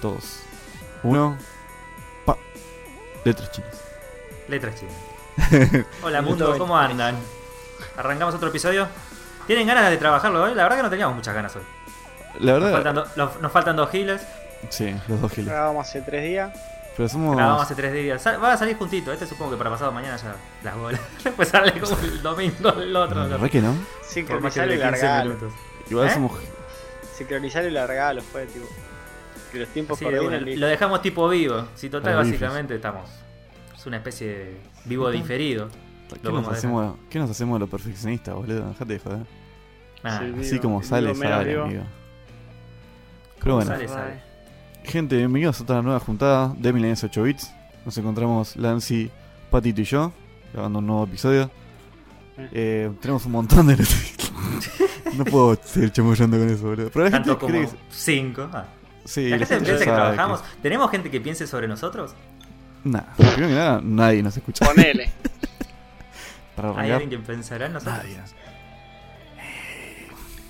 3, Dos. Uno. Pa. Letras chinas. letras chinas. Hola mundo, ¿cómo andan? ¿Arrancamos otro episodio? ¿Tienen ganas de trabajarlo hoy? La verdad que no teníamos muchas ganas hoy. La Nos verdad. faltan, do- los- nos faltan dos giles. Sí, los dos giles. Grabamos hace tres días. Pero somos. Grabamos hace tres días. Va a salir juntito. Este supongo que para pasado mañana ya las bolas. Después sale como el domingo el otro. Verdad que no. Por más que Sincronizar y dure 15 largalo. minutos. Igual ¿Eh? somos. Sincronizar y largalo fue, tipo. Que los tiempos Sí, de. Lo dejamos tipo vivo. Si total, Como bifes. básicamente estamos. Es una especie de vivo diferido. ¿Qué nos, hacemos, ¿Qué nos hacemos los perfeccionistas, boludo? Dejate de joder. Ah, Sí, Así Vivo, como sale, sale, vivo. amigo. Pero bueno, sale, sale. gente, bienvenidos a otra nueva juntada de Milenios 8 Bits. Nos encontramos Lancy, Patito y yo, grabando un nuevo episodio. Eh, tenemos un montón de. no puedo seguir chamullando con eso, boludo. Pero la gente Tanto cree como que. 5. Ah. Sí, La gente piensa que trabajamos. ¿Tenemos gente que piense sobre nosotros? Nah, primero que nada, nadie nos escucha. Ponele. Para ¿Hay alguien que pensará en nosotros? Nadie.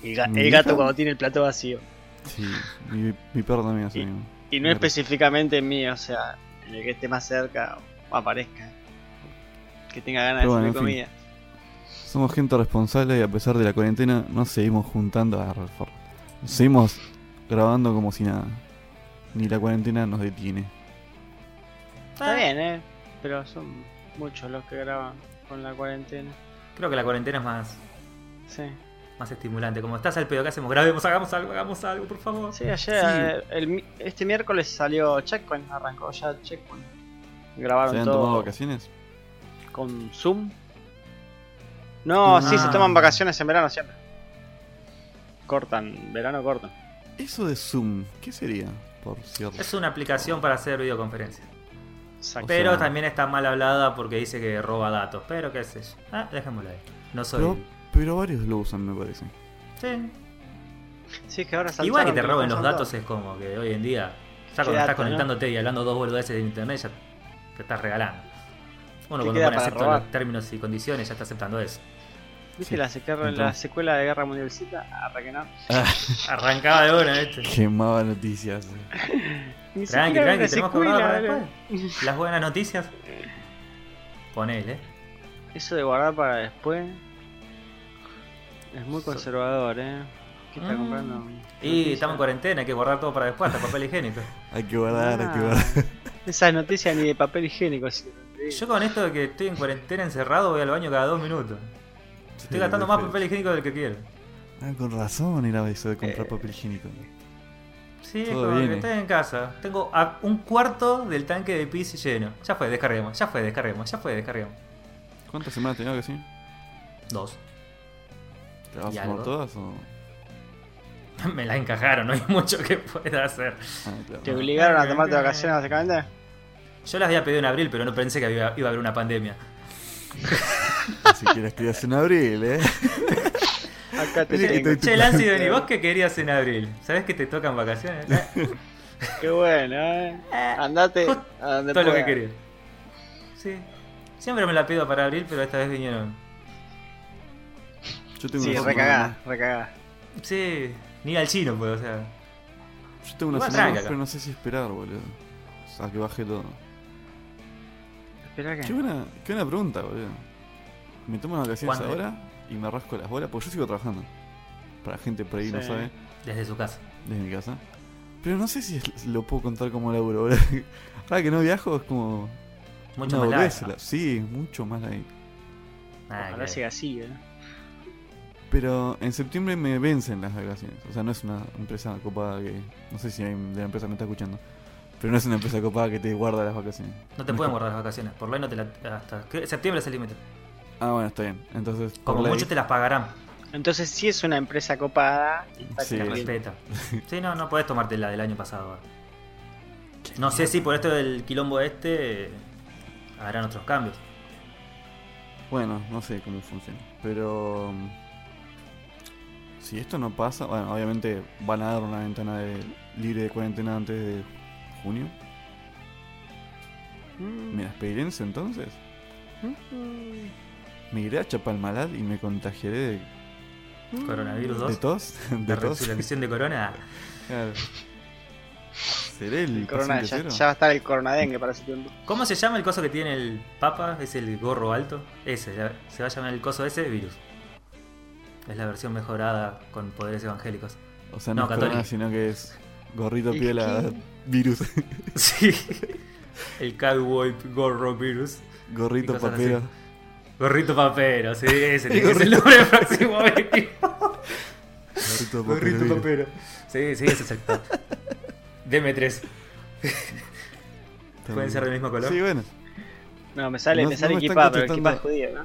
El, ga- ¿Mi el gato cuando tiene el plato vacío. Sí, mi, mi perro también hace Y- mismo. Y no específicamente en mí, o sea, en el que esté más cerca o aparezca. Que tenga ganas Pero de bueno, en fin. comida. Somos gente responsable y a pesar de la cuarentena nos seguimos juntando a forro. Seguimos grabando como si nada. Ni la cuarentena nos detiene. Está bien, eh. Pero son muchos los que graban con la cuarentena. Creo que la cuarentena es más, Sí. más estimulante. Como estás al pedo, ¿qué hacemos? Grabemos, hagamos algo, hagamos algo, por favor. Sí, ayer, eh, el mi- este miércoles salió Checkpoint, arrancó ya Checkpoint. Grabaron ¿Se han tomado vacaciones? con Zoom. No, Ah. sí, se toman vacaciones en verano siempre. Cortan, verano cortan. Eso de Zoom, ¿qué sería? Por cierto. Es una aplicación para hacer videoconferencias. Exacto. Pero sea- también está mal hablada porque dice que roba datos. Pero qué sé yo. Ah, dejémoslo ahí. No soy. Pero, pero varios lo usan, me parece. Sí. Sí, es que ahora Igual que te roben los datos es como que hoy en día. Ya cuando estás dato, ¿no? conectándote y hablando dos boludeces de internet, ya te estás regalando. Uno ¿Qué cuando pone robar? los términos y condiciones ya está aceptando eso. ¿Viste Sí. la, secuela, la secuela de Guerra Mundial Z? Que no. Arrancaba de una, ¿viste? Quemaba noticias. Ni Tranqui, tranqui, tenemos que guardar para secuela, después. Las buenas noticias. Ponele. Eso de guardar para después es muy conservador, ¿eh? ¿Qué está Mm. comprando? Y estamos en cuarentena, hay que guardar todo para después, hasta papel higiénico. Hay que guardar, hay que Ah, guardar. Esas noticias ni de papel higiénico. que. Yo con esto de que estoy en cuarentena encerrado voy al baño cada dos minutos. Estoy Sí, gastando más papel higiénico del que quiero. Ah, con razón era eso de comprar Eh, papel higiénico. Sí, Todo como que estoy en casa. Tengo a- un cuarto del tanque de pis lleno. Ya fue, descarguemos, ya fue, descarguemos, ya fue, descarguemos. ¿Cuántas semanas tenías que sí? Dos. ¿Te vas ¿Y a fumar todas o.? Me la encajaron, no hay mucho que pueda hacer. Ah, claro. ¿Te obligaron a tomarte vacaciones básicamente? Yo las había pedido en abril, pero no pensé que iba, iba a haber una pandemia. Si quieres que en abril, eh. Acá te tengo. Che, Lancy, vení, ¿vos qué querías en abril? ¿Sabés que te tocan vacaciones? Eh, Qué bueno, ¿eh? eh, Andate Justo a donde Todo lo que quería. Sí. Siempre me la pido para abril, pero esta vez vinieron. Yo tengo Sí, una semana recagá, recagá. Sí, ni al chino, pues, o sea. Yo tengo una semana pero no sé si esperar, boludo. O sea, que baje todo. Espera Qué que. buena, qué buena pregunta, boludo. ¿Me tomo las vacaciones ¿Cuándo? ahora y me rasco las bolas? Porque yo sigo trabajando. Para la gente por ahí no sabe, Desde su casa. desde mi casa. Pero no sé si es- lo puedo contar como laburo, boludo. Ahora que no viajo es como. Mucho una más la- Sí, mucho más ahí. Nada Ojalá que siga así, ¿eh? Pero en septiembre me vencen las vacaciones. O sea, no es una empresa copada que. No sé si alguien de la empresa me está escuchando. Pero no es una empresa copada que te guarda las vacaciones. No te pueden guardar las vacaciones. Por ley no te la. Hasta. Septiembre es el límite. Ah, bueno, está bien. Entonces, Como ley- mucho te las pagarán. Entonces sí es una empresa copada. y Sí. Respeta. Sí, no, no podés tomarte la del año pasado. ahora. No sé si por esto del quilombo este. Harán otros cambios. Bueno, no sé cómo funciona. Pero. mm, Si esto no pasa, bueno, obviamente van a dar una ventana de, libre de cuarentena antes de junio. Mm. ¿Me despediré entonces? Me iré a Chapalmalal y me contagiaré de, Coronavirus de 2. tos. La De tos. resurrección de Corona. Claro. ¿Seré el, El corona, ya, cero? ya va a estar el coronadengue para ese tiempo. ¿Cómo se llama el coso que tiene el Papa? Es el gorro alto. Ese, se va a llamar el coso ese virus. Es la versión mejorada con poderes evangélicos. O sea, No, no, es corona, católico. sino que es gorrito ¿Y piola? Virus. Sí. El cowboy gorro virus. gorrito papero. así. Gorrito papero, sí, ese tiene que ser el nombre del próximo equipo. Gorrito papero. Gorrito virus. papero. Sí, sí, ese es el top. DM3. Está ¿Pueden ser del mismo color? Sí, bueno. No, me sale, No- me sale no me equipado, pero equipo es judío, ¿no?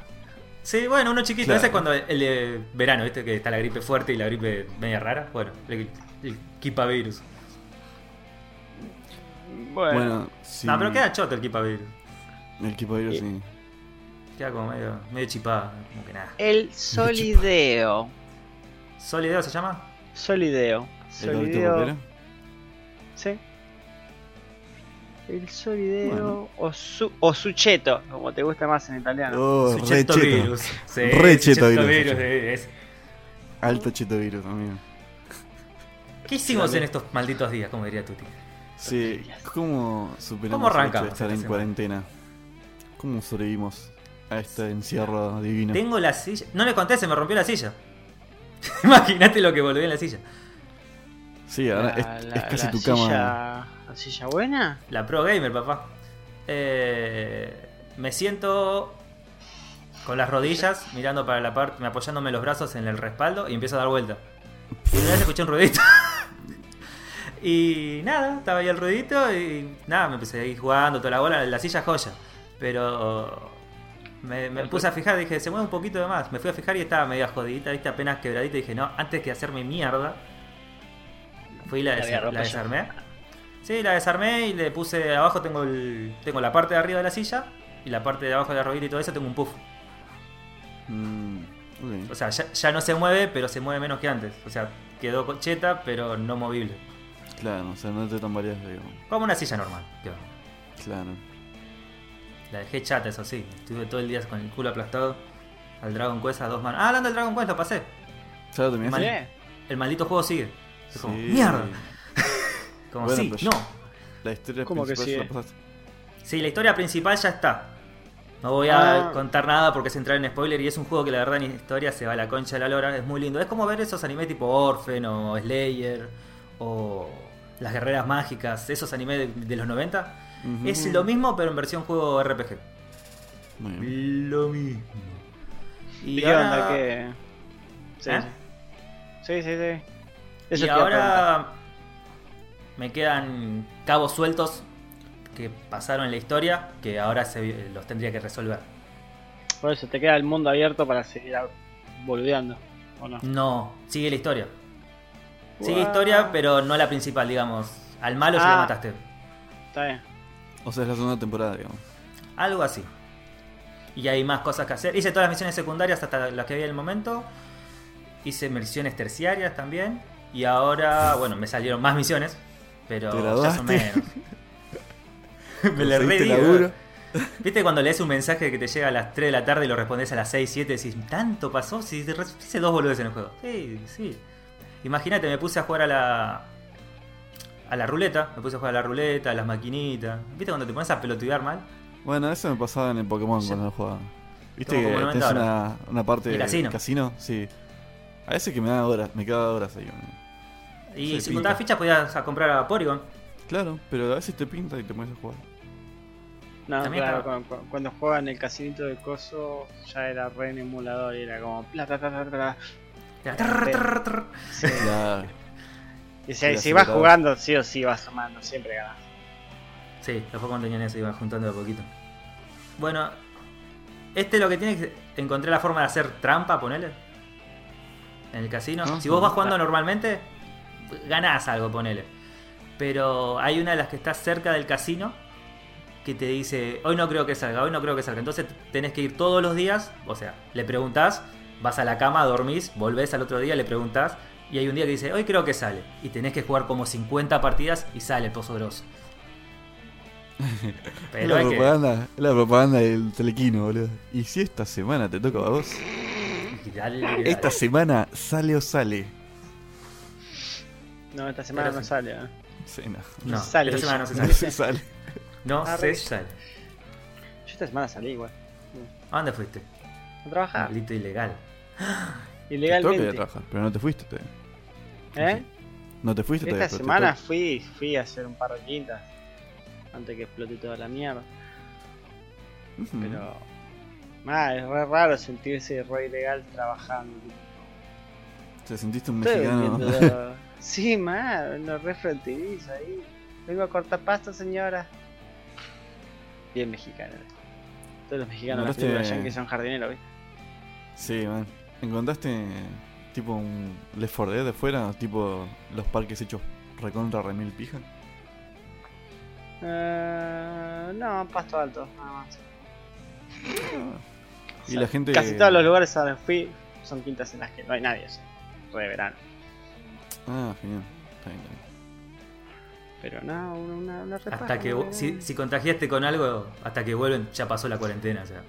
Sí, bueno, uno chiquito. Claro. Ese es cuando el de verano, ¿viste? Que está la gripe fuerte y la gripe media rara. Bueno, el, el Kipavirus. Bueno, Bueno, sí. No, pero queda choto el Kipavirus. El equipo virus, Y- sí. Queda como medio, medio chipado, como que nada. el solideo. ¿Solideo se llama? Solideo. Solideo. Sí. El solideo Bueno. o, su, o sucheto, como te gusta más en italiano. Oh, re Sucheto cheto. virus. Sí, Re cheto Sucheto virus, virus, sí, es- Alto cheto virus, amigo. ¿Qué hicimos en estos malditos días, como diría Tuti? Sí, ¿cómo superamos ¿Cómo el hecho arrancamos de estar esta en semana? cuarentena? ¿Cómo sobrevivimos a este encierro divino? Tengo la silla. No le conté, se me rompió la silla. Imagínate lo que volví en la silla. Sí, ahora La- es, la- es casi la tu silla- cama. ¿La silla buena? La Pro Gamer, papá. Eh, me siento con las rodillas, mirando para la parte, apoyándome los brazos en el respaldo y empiezo a dar vuelta. Y una vez escuché un ruidito. y nada, estaba ahí el ruidito y nada, me empecé a ir jugando toda la bola. La silla joya. Pero me, me puse a fijar, dije, se mueve un poquito de más. Me fui a fijar y estaba media jodidita, viste, apenas quebradita. Y dije, no, antes que hacerme mierda, fui y la, romper la desarmé. Sí, la desarmé y le puse abajo tengo el, tengo la parte de arriba de la silla y la parte de abajo de la rodilla y todo eso tengo un puff. Mm. O sea, ya, ya no se mueve, pero se mueve menos que antes. O sea, quedó concheta, pero no movible. Claro, o sea, no te tan varias, digamos. Como una silla normal. quedó. Claro. La dejé chata, eso sí. Estuve todo el día con el culo aplastado al Dragon Quest a dos manos. Ah, hablando del Dragon Quest, lo pasé. ¿Ya lo terminaste? Mal- El maldito juego sigue. Es como, mierda. Como, Bueno, sí, no. La historia ¿Cómo que principal ya la pasaste. Sí, la historia principal ya está. No voy a Ah. contar nada porque es entrar en spoiler y es un juego que la verdad en historia se va a la concha de la lora. Es muy lindo. Es como ver esos animes tipo Orphan o Slayer o Las Guerreras Mágicas, esos animes de, de los 90. Ujú. Es lo mismo pero en versión juego RPG. Lo mismo. ¿Y qué ahora- onda? Sí, ¿Eh? sí, sí, sí. Y ahora me quedan cabos sueltos que pasaron en la historia que ahora se, los tendría que resolver. Por eso te queda el mundo abierto para seguir boludeando, ¿o no? No, sigue la historia. Sigue historia, pero no la principal, digamos. Al malo ya Ah. lo mataste. Está bien. O sea, es la segunda temporada, digamos. Algo así. Y hay más cosas que hacer. Hice todas las misiones secundarias hasta las que había en el momento. Hice misiones terciarias también. Y ahora, bueno, me salieron más misiones. Pero ¿Te ya son menos. me le ¿Conseguiste re digo. laburo? ¿Viste cuando lees un mensaje que te llega a las 3 de la tarde y lo respondes a las 6, 7? Decís, ¿tanto pasó? Si te hice dos boludes en el juego. Sí, sí. Imagínate, me puse a jugar a la. A la ruleta, me puse a jugar a la ruleta, a las maquinitas. ¿Viste cuando te pones a pelotudear mal? Bueno, eso me pasaba en el Pokémon Sí. cuando lo jugaba. ¿Viste que tenés 90 una, una parte El de casino. Sí. A veces que me da horas, me quedaba horas ahí. Y Sí, si pinta. juntabas fichas podías a comprar a Porygon. Claro, pero a veces te pinta y te pones a jugar. No, También claro, estaba- cu- cu- cuando juegan el casinito de coso ya era re en emulador y era como bla bla trrr, trrr, trrr. Sí. Y si, si vas jugando, sí o sí vas sumando, siempre ganas. Sí, los Pokémon tenían eso, iban juntando de a poquito. Bueno, este lo que tiene que encontrar la forma de hacer trampa, ponele. En el casino. Ajá. Si vos vas jugando normalmente, ganás algo, ponele. Pero hay una de las que está cerca del casino que te dice, hoy no creo que salga, hoy no creo que salga. Entonces tenés que ir todos los días, o sea, le preguntás, vas a la cama, dormís, volvés al otro día, le preguntás, y hay un día que dice, hoy creo que sale. Y tenés que jugar como 50 partidas y sale el pozo grosso. Es Pero la hay propaganda, la propaganda del telequino, boludo. ¿Y si esta semana te toca a vos? Dale, dale. Esta semana sale o sale. No, esta semana Pero no sí. sale. ¿eh? Sí, no. No, sale esta semana no se No sale. se sale. No Ah, se sale. Yo esta semana salí igual. ¿A dónde fuiste? A trabajar. Maldito ilegal. Te toca ir a Ilegalmente. trabajar, pero no te fuiste todavía. ¿Eh? No te fuiste Esta todavía. pero te semana fui, fui a hacer un par de quintas. Antes que explote toda la mierda. Pero. Ah, es re raro sentirse re ilegal trabajando. Te sentiste un Estoy mexicano. sí, man, una re fronteriza ahí. Vengo a cortar pasto, señora. Bien mexicano. Todos los mexicanos Mandaste- películas yankees son jardineros, ¿viste? Sí, man. ¿Encontraste tipo un Left 4 Dead de fuera? Tipo los parques hechos recontra remil pija. Eh, no, pasto alto, nada más. Y la gente. Casi todos los lugares a que fui son quintas en las que no hay nadie, o sea, re verano. Ah, genial. Está bien, está bien. Pero no, una, una, Hasta que no, si, si contagiaste con algo, hasta que vuelven ya pasó la cuarentena. O sea.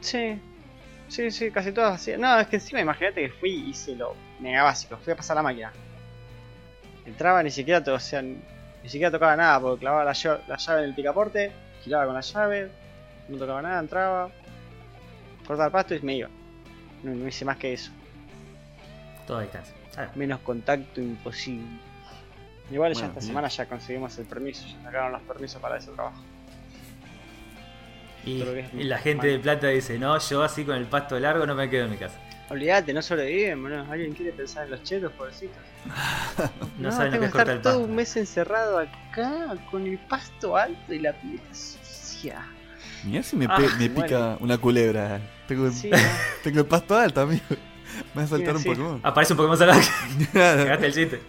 Sí, sí, sí, casi todos así. No, es que encima imagínate que fui y hice lo mega básico, fui a pasar la máquina. Entraba ni siquiera, o sea, ni siquiera tocaba nada, porque clavaba la, llave- la llave en el picaporte, giraba con la llave, no tocaba nada, entraba, cortaba el pasto y me iba. No, no hice más que eso. Toda distancia. Ah, Menos contacto imposible. Igual ya esta semana ya conseguimos el permiso, ya sacaron los permisos para ese trabajo. Y, la gente mal. de Plata dice, no, yo así con el pasto largo no me quedo en mi casa. Olvídate, no sobreviven, boludo. ¿Alguien quiere pensar en los chetos, pobrecitos? No, saben lo tengo que es que cortar estar todo un mes encerrado acá con el pasto alto y la pileta sucia. Mirá si me, Ah, pe- me bueno. pica una culebra. Tengo, Sí, ¿no? tengo el pasto alto, amigo. Me va a saltar Sí, un sí. Pokémon. Aparece un Pokémon salvaje. Cagaste el chiste.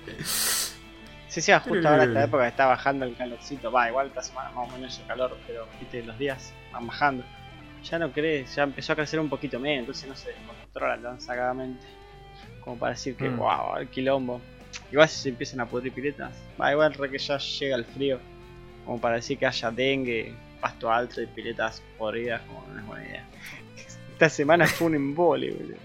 Sí, sí, justo ahora esta época está bajando el calorcito. Va, igual esta semana más o menos el calor, pero viste, los días van bajando. Ya no crees, ya empezó a crecer un poquito menos, entonces no se descontrola tan sacadamente. Como para decir que, Mm. wow, el quilombo. Igual si se empiezan a pudrir piletas, va, igual re que ya llega el frío. Como para decir que haya dengue, pasto alto y piletas podridas, como no es buena idea. Esta semana fue un embole, boludo.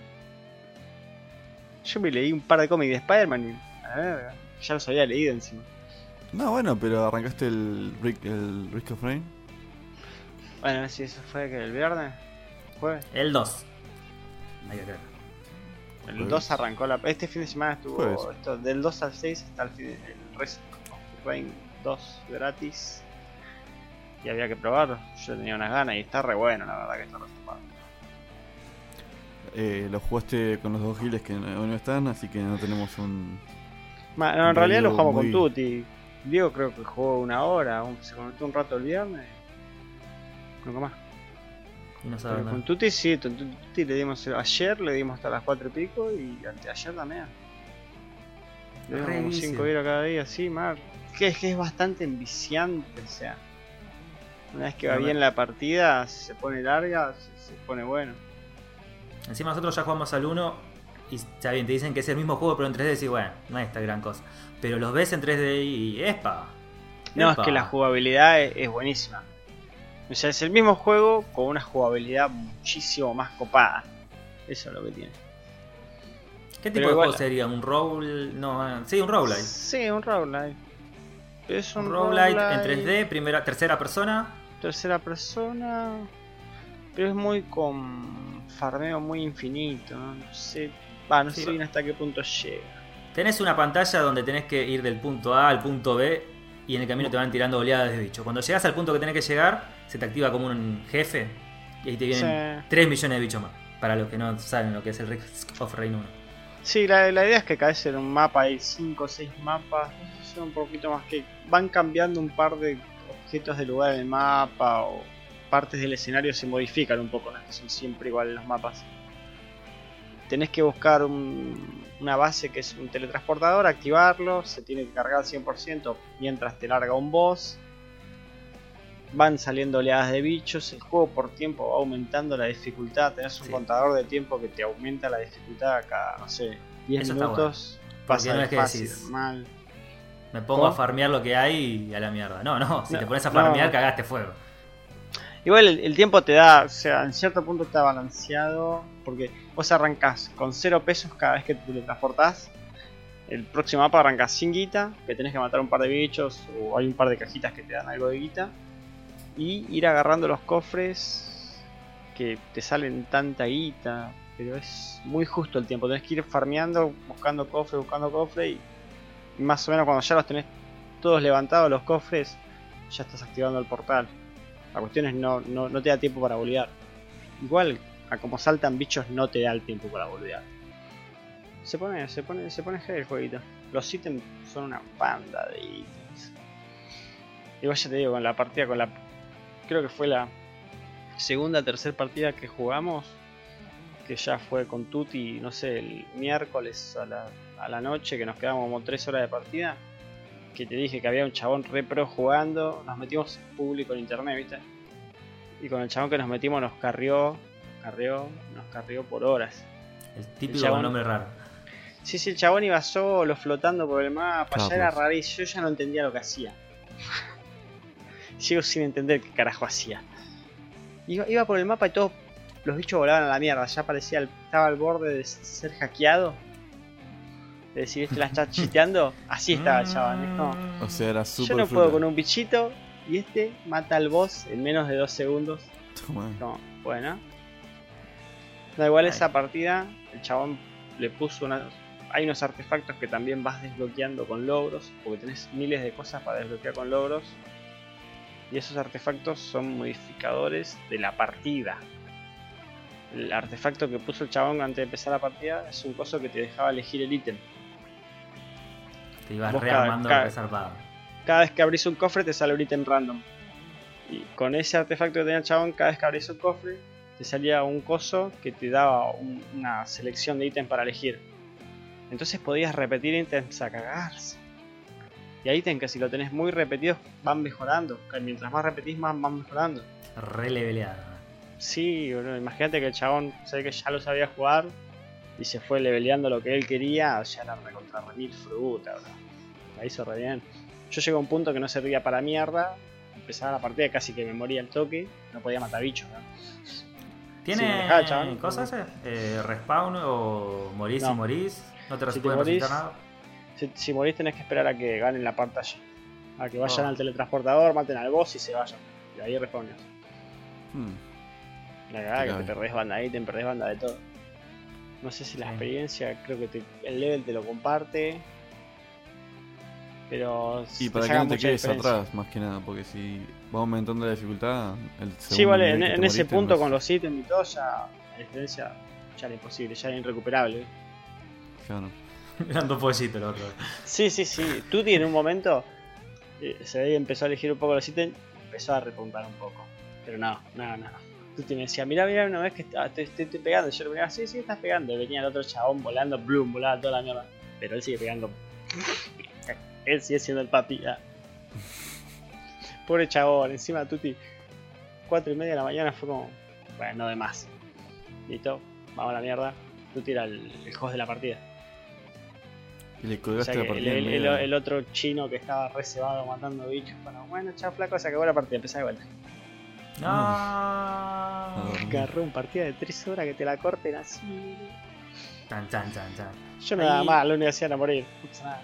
Yo me leí un par de cómics de Spider-Man y, a ver, ya los había leído encima. No, bueno, pero arrancaste el Risk of Rain. Bueno, si eso fue que el viernes, jueves. El 2. Hay que creer. El Jueves. 2 arrancó la. Este fin de semana estuvo. Esto, del 2 al 6 está el, fin, el Rest of Rain 2 gratis. Y había que probarlo. Yo tenía unas ganas y está re bueno, la verdad que está re zarpado. Eh, lo jugaste con los dos giles que no están, así que no tenemos un. Ma- no, en realidad lo jugamos muy- con Tuti. Diego creo que jugó una hora, un- se conectó un rato el viernes. Nunca más. Y no con Tuti sí, con Tuti le dimos ayer, le dimos hasta las 4 y pico y anteayer también. Le dimos como vicio. 5 euros cada día, sí, mar. Que es que es bastante enviciante, o sea. Una vez que va bien la partida, si se pone larga, se, se pone bueno. Encima nosotros ya jugamos al 1 y está bien, te dicen que es el mismo juego pero en 3D y bueno, no es esta gran cosa. Pero los ves en 3D y ¡espa! No, ¡Epa! es que la jugabilidad es, es buenísima. O sea, es el mismo juego con una jugabilidad muchísimo más copada. Eso es lo que tiene. ¿Qué tipo pero de igual- juego sería? ¿Un roll? No, sí, un roguelite. Sí, un roguelite. Es un, Un roguelite en roguelite. 3D, primera, tercera persona. tercera persona, pero es muy con farmeo muy infinito, no, No sé, va, no Sí, sé bien hasta qué punto llega. Tenés una pantalla donde tenés que ir del punto A al punto B y en el camino te van tirando oleadas de bichos. Cuando llegas al punto que tenés que llegar, se te activa como un jefe y ahí te vienen Sí. 3 millones de bichos más. Para los que no saben lo que es el Risk of Rain 1. Sí, la, la idea es que caes en un mapa, hay 5 o 6 mapas, no sé, son un poquito más que van cambiando un par de objetos de lugar en el mapa o partes del escenario se modifican un poco, no es que son siempre iguales los mapas. Tenés que buscar un- una base que es un teletransportador, activarlo, se tiene que cargar al 100% mientras te larga un boss. Van saliendo oleadas de bichos, el juego por tiempo va aumentando la dificultad, tenés un Sí. contador de tiempo que te aumenta la dificultad cada, no sé, 10 Eso está minutos. Pasa no es que fácil, decís- mal. Me pongo ¿Cómo? a farmear lo que hay y a la mierda. No, no, si No, te pones a no. farmear, cagaste fuego. Igual el, tiempo te da, o sea, en cierto punto está balanceado, porque vos arrancás con 0 pesos cada vez que te teletransportás El próximo mapa arranca sin guita, que tenés que matar un par de bichos o hay un par de cajitas que te dan algo de guita. Y ir agarrando los cofres que te salen tanta guita, pero es muy justo el tiempo. Tenés que ir farmeando, buscando cofre, buscando cofre y más o menos cuando ya los tenés todos levantados los cofres, ya estás activando el portal. La cuestión es no, no, no te da tiempo para boludear. Igual, a como saltan bichos no te da el tiempo para boludear. Se pone, se pone, se pone heavy el jueguito. Los ítems son una banda de ítems. Igual ya te digo, con la partida, con la. Creo que fue la segunda, tercera partida que jugamos. Que ya fue con Tuti, no sé, el miércoles a la, a la noche, que nos quedamos como 3 horas de partida. Que te dije que había un chabón re pro jugando. Nos metimos público en internet, ¿viste? Y con el chabón que nos metimos nos carrió, carrió, nos carrió por horas. El típico chabón- nombre raro. Sí, sí, el chabón iba solo flotando por el mapa, ya era pues. rarísimo, yo ya no entendía lo que hacía. Sigo sin entender qué carajo hacía. Iba, iba por el mapa y todos los bichos volaban a la mierda, ya parecía, el- estaba al borde de ser hackeado. De decir, este la está chiteando, así estaba el chabón. es como, Mm. O sea, era súper yo no fruta. puedo con un bichito y este mata al boss en menos de dos segundos. Toma. Como, bueno. Da igual Ay. esa partida, el chabón le puso una... Hay unos artefactos que también vas desbloqueando con logros, porque tenés miles de cosas para desbloquear con logros. Y esos artefactos son modificadores de la partida. El artefacto que puso el chabón antes de empezar la partida es un coso que te dejaba elegir el ítem. Te ibas Vos rearmando cada-. Cada vez que abrís un cofre te sale un ítem random. Y con ese artefacto que tenía el chabón, cada vez que abrís un cofre, te salía un coso que te daba un- una selección de ítems para elegir. Entonces podías repetir ítems a cagarse. Y hay ítems que si lo tenés muy repetidos van mejorando. Que Mientras más repetís, más van mejorando. Re leveleado. Sí, boludo, imagínate que el chabón sabe que ya lo sabía jugar y se fue leveleando lo que él quería, ya era recontra remil fruta, bro. La hizo re bien. Yo llegué a un punto que no servía para mierda, empezaba la partida casi que me moría el toque, no podía matar bichos, ¿no? ¿Tiene dejaba, cosas ese? Eh, ¿Respawn o morís No. y morís? ¿No te Si te morís- nada? Si, si morís tenés que esperar a que ganen la pantalla. A que vayan Oh. al teletransportador, maten al boss y se vayan. Y ahí respawneas. Hmm. La cagada que te perdés banda ahí, te perdés banda de todo. No sé si la Sí. experiencia, creo que te- el level te lo comparte. Pero Y te para que no te quedes atrás, más que nada, porque si va aumentando la dificultad, el Sí, vale, en, ese punto no con los ítems y todo, ya la diferencia ya era imposible, ya era irrecuperable. Claro. Eran dos pollitos los otros. Sí, sí, sí. Tuti en un momento eh, se ve empezó a elegir un poco los ítems, empezó a repuntar un poco. Pero no, no, no. Tuti me decía, mira, mira, una vez que está- te, te- estoy pegando. Yo le miraba, sí, sí, estás pegando. Y venía el otro chabón volando, bloom, volaba toda la mierda. Pero él sigue pegando. él sigue siendo el papi. ah. Pobre chabón, encima Tuti, cuatro y media de la mañana fue como, bueno, no de más. Listo, vamos a la mierda. Tuti era el, el host de la partida. Y le O sea la partida. el otro chino que estaba reservado matando bichos. Bueno, bueno, chao flaco, se acabó la partida, empezá de vuelta. No. Agarró un partido de 3 horas que te la corten así. Chan, chan, chan, chan. Yo no daba Ahí- más, la universidad a morir. No pasa nada.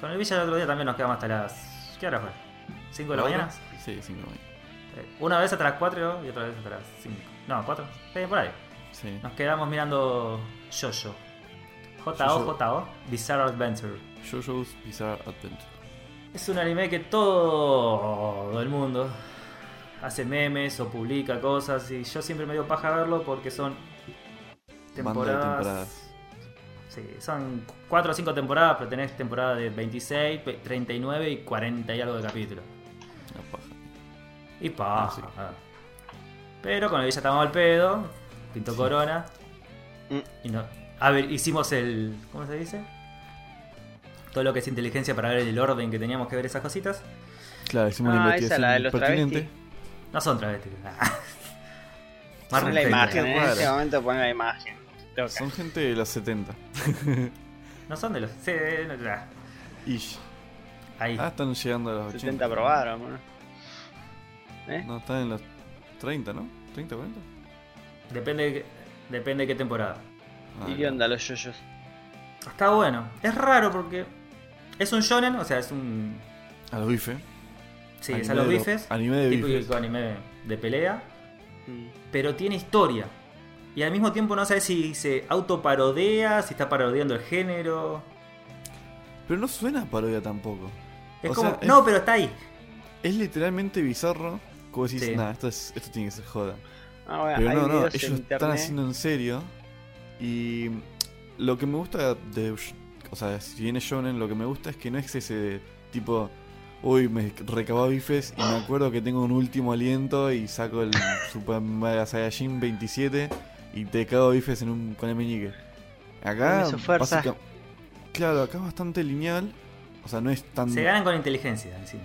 Con el Villa el otro día también nos quedamos hasta las. ¿Qué hora fue? ¿5 de la mañana? Sí, 5 de la mañana. Eh, Una vez hasta las 4 y otra vez hasta las 5. No, 4. Sí, por ahí. Sí. Nos quedamos mirando Jojo. J-O, J-O. Bizarre Adventure. JoJo's Bizarre Adventure. Es un anime que todo el mundo hace memes o publica cosas y yo siempre me dio paja verlo porque son temporadas. temporadas. Sí, son 4 o 5 temporadas, pero tenés temporada de 26, ve- 39 y 40 y algo de capítulos. Una paja. Y paja. Ah, sí. ah. Pero con el Villa estábamos al pedo, pintó corona. Mm. Y no. A ver, hicimos el. ¿Cómo se dice? Todo lo que es inteligencia para ver el orden que teníamos que ver esas cositas. Claro, hicimos Ah, una esa, investigación la de los pertinente. travestis. No son travestis. Pon la imagen, en rara. este momento pon la imagen. Toca. Son gente de los 70. No son de los. Sí, no, ya. Ish. Ahí. Ah, están llegando a los 80. 70 aprobaron, bueno. ¿Eh? No, están en los 30, ¿no? ¿30, 40? Depende, de qué- depende de qué temporada. Ah, ¿Y qué onda los yoyos? Está bueno. Es raro porque es un shonen, o sea, es un... A los bifes. Sí, es Anime a los de- bifes. anime de típico bifes. anime de pelea. Mm. pero tiene historia. Y al mismo tiempo no sabes si se autoparodea, si está parodiando el género. Pero no suena a parodia tampoco. Es O como. sea, es- No, pero está ahí. Es literalmente bizarro. Como decís, Sí. nah, esto, es- esto tiene que ser joda. Ah, bueno, Pero no, no, ellos están haciendo en serio. Y lo que me gusta de. O sea, si viene Shonen, lo que me gusta es que no es ese tipo. Uy, me recabó bifes y me acuerdo que tengo un último aliento y saco el Super Mega Saiyajin 27 y te cago bifes en un, con el meñique. Acá. Con su fuerza. básica- claro, acá es bastante lineal. O sea, no es tan. Se ganan con inteligencia encima.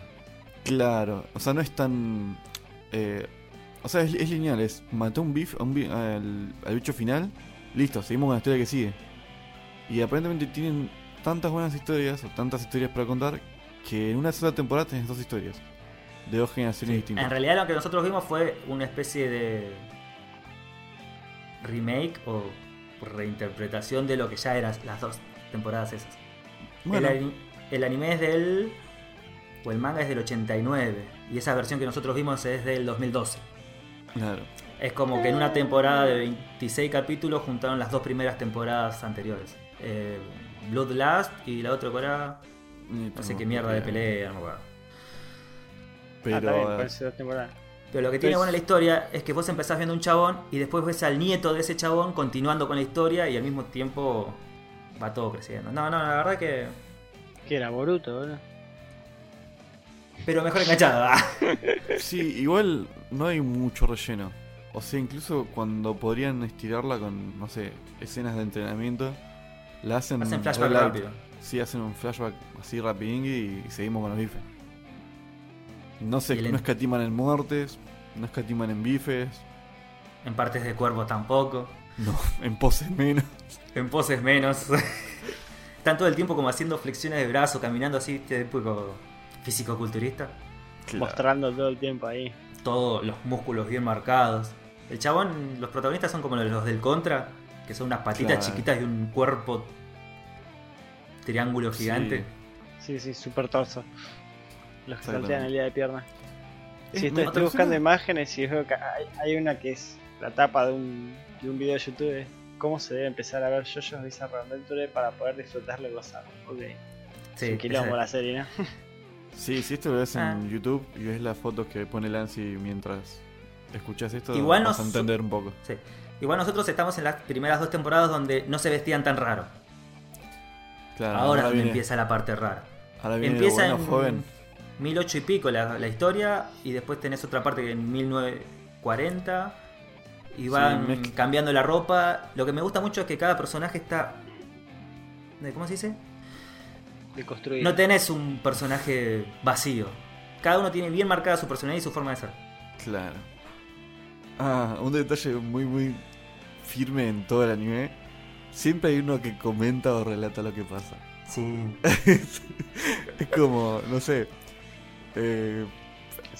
Claro, o sea, no es tan. eh, o sea, es, es lineal, es mató un beef a un bi- al, al bicho final, listo, seguimos con la historia que sigue. Y aparentemente tienen tantas buenas historias, o tantas historias para contar, que en una sola temporada tenés dos historias. De dos generaciones distintas. En realidad lo que nosotros vimos fue una especie de remake o reinterpretación de lo que ya eran las dos temporadas esas. bueno, El, ani- el anime es del... o el manga es del 89 y esa versión que nosotros vimos es del 2012. claro. Es como que en una temporada de 26 capítulos juntaron las dos primeras temporadas anteriores. Eh, Bloodlust y la otra era... No sé tengo qué mierda de pelea, no me acuerdo. Ah, Pero. eh, parece. Pero lo que tiene buena la historia es que vos empezás viendo un chabón y después ves al nieto de ese chabón continuando con la historia y al mismo tiempo va todo creciendo. No, no, la verdad que... Que era Boruto, boludo. Pero mejor enganchada. Sí, igual no hay mucho relleno. O sea, incluso cuando podrían estirarla con, no sé, escenas de entrenamiento, la hacen. Hacen flashback rápido. Sí, hacen un flashback así rapidín y seguimos con los bifes. No sé, no escatiman en muertes, no escatiman en bifes, En partes de cuerpo tampoco. no, en poses menos. En poses menos. Están todo el tiempo como haciendo flexiones de brazo, caminando así, típico físico-culturista. Mostrando todo el tiempo ahí. Todos los músculos bien marcados. El chabón, los protagonistas son como los del Contra, que son unas patitas Claro. chiquitas y un cuerpo triángulo gigante. Sí, sí, super torso. Los que saltean el día de pierna. Es- Sí, estoy, buscando imágenes y veo que hay, hay una que es la tapa de un, de un video de YouTube. de ¿Cómo se debe empezar a ver JoJo's Bizarre Adventure para poder disfrutarlo y gozarlo? Ok. Sí, Sí, quilombo esa- la serie, ¿no? Sí, si esto lo ves en Ah. YouTube y ves las fotos que pone Lancy mientras escuchas esto, Igual vas a entender un poco. sí. Igual nosotros estamos en las primeras dos temporadas donde no se vestían tan raro. Claro, ahora donde viene, empieza la parte rara. ahora viene lo Empieza bueno, en joven. 1008 y pico la, la historia y después tenés otra parte que en 1940 y van cambiando la ropa. Lo que me gusta mucho es que cada personaje está... ¿Cómo se dice? De construir. No tenés un personaje vacío. Cada uno tiene bien marcada su personalidad y su forma de ser. Claro. Ah, un detalle muy, muy firme en todo el anime. Siempre hay uno que comenta o relata lo que pasa. Sí. es como, no sé. eh,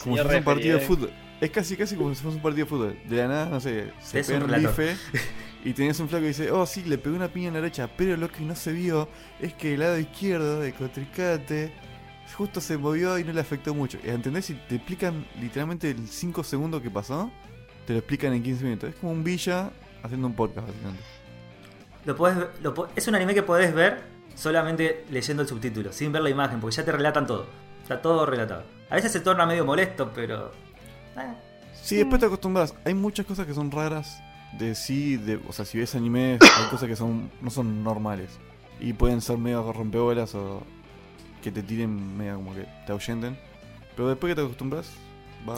como si fuese un partido de fútbol. Es casi, casi como si fuese un partido de fútbol. De la nada, no sé, se Es pega un bife y tenés un flaco que dice, oh sí, le pegó una piña en la derecha, pero lo que no se vio es que el lado izquierdo de contrincante justo se movió y no le afectó mucho. ¿Entendés? Si te explican literalmente el 5 segundos que pasó, te lo explican en 15 minutos. Es como un villa haciendo un podcast, básicamente. Lo podés ver- lo po- es un anime que podés ver solamente leyendo el subtítulo, sin ver la imagen, porque ya te relatan todo. Está todo relatado. A veces se torna medio molesto, pero... eh, Sí, después te acostumbras. Hay muchas cosas que son raras de sí, de, o sea, si ves animes, hay cosas que son no son normales. Y pueden ser medio rompebolas o que te tiren medio como que te ahuyenten. Pero después que te acostumbras, va,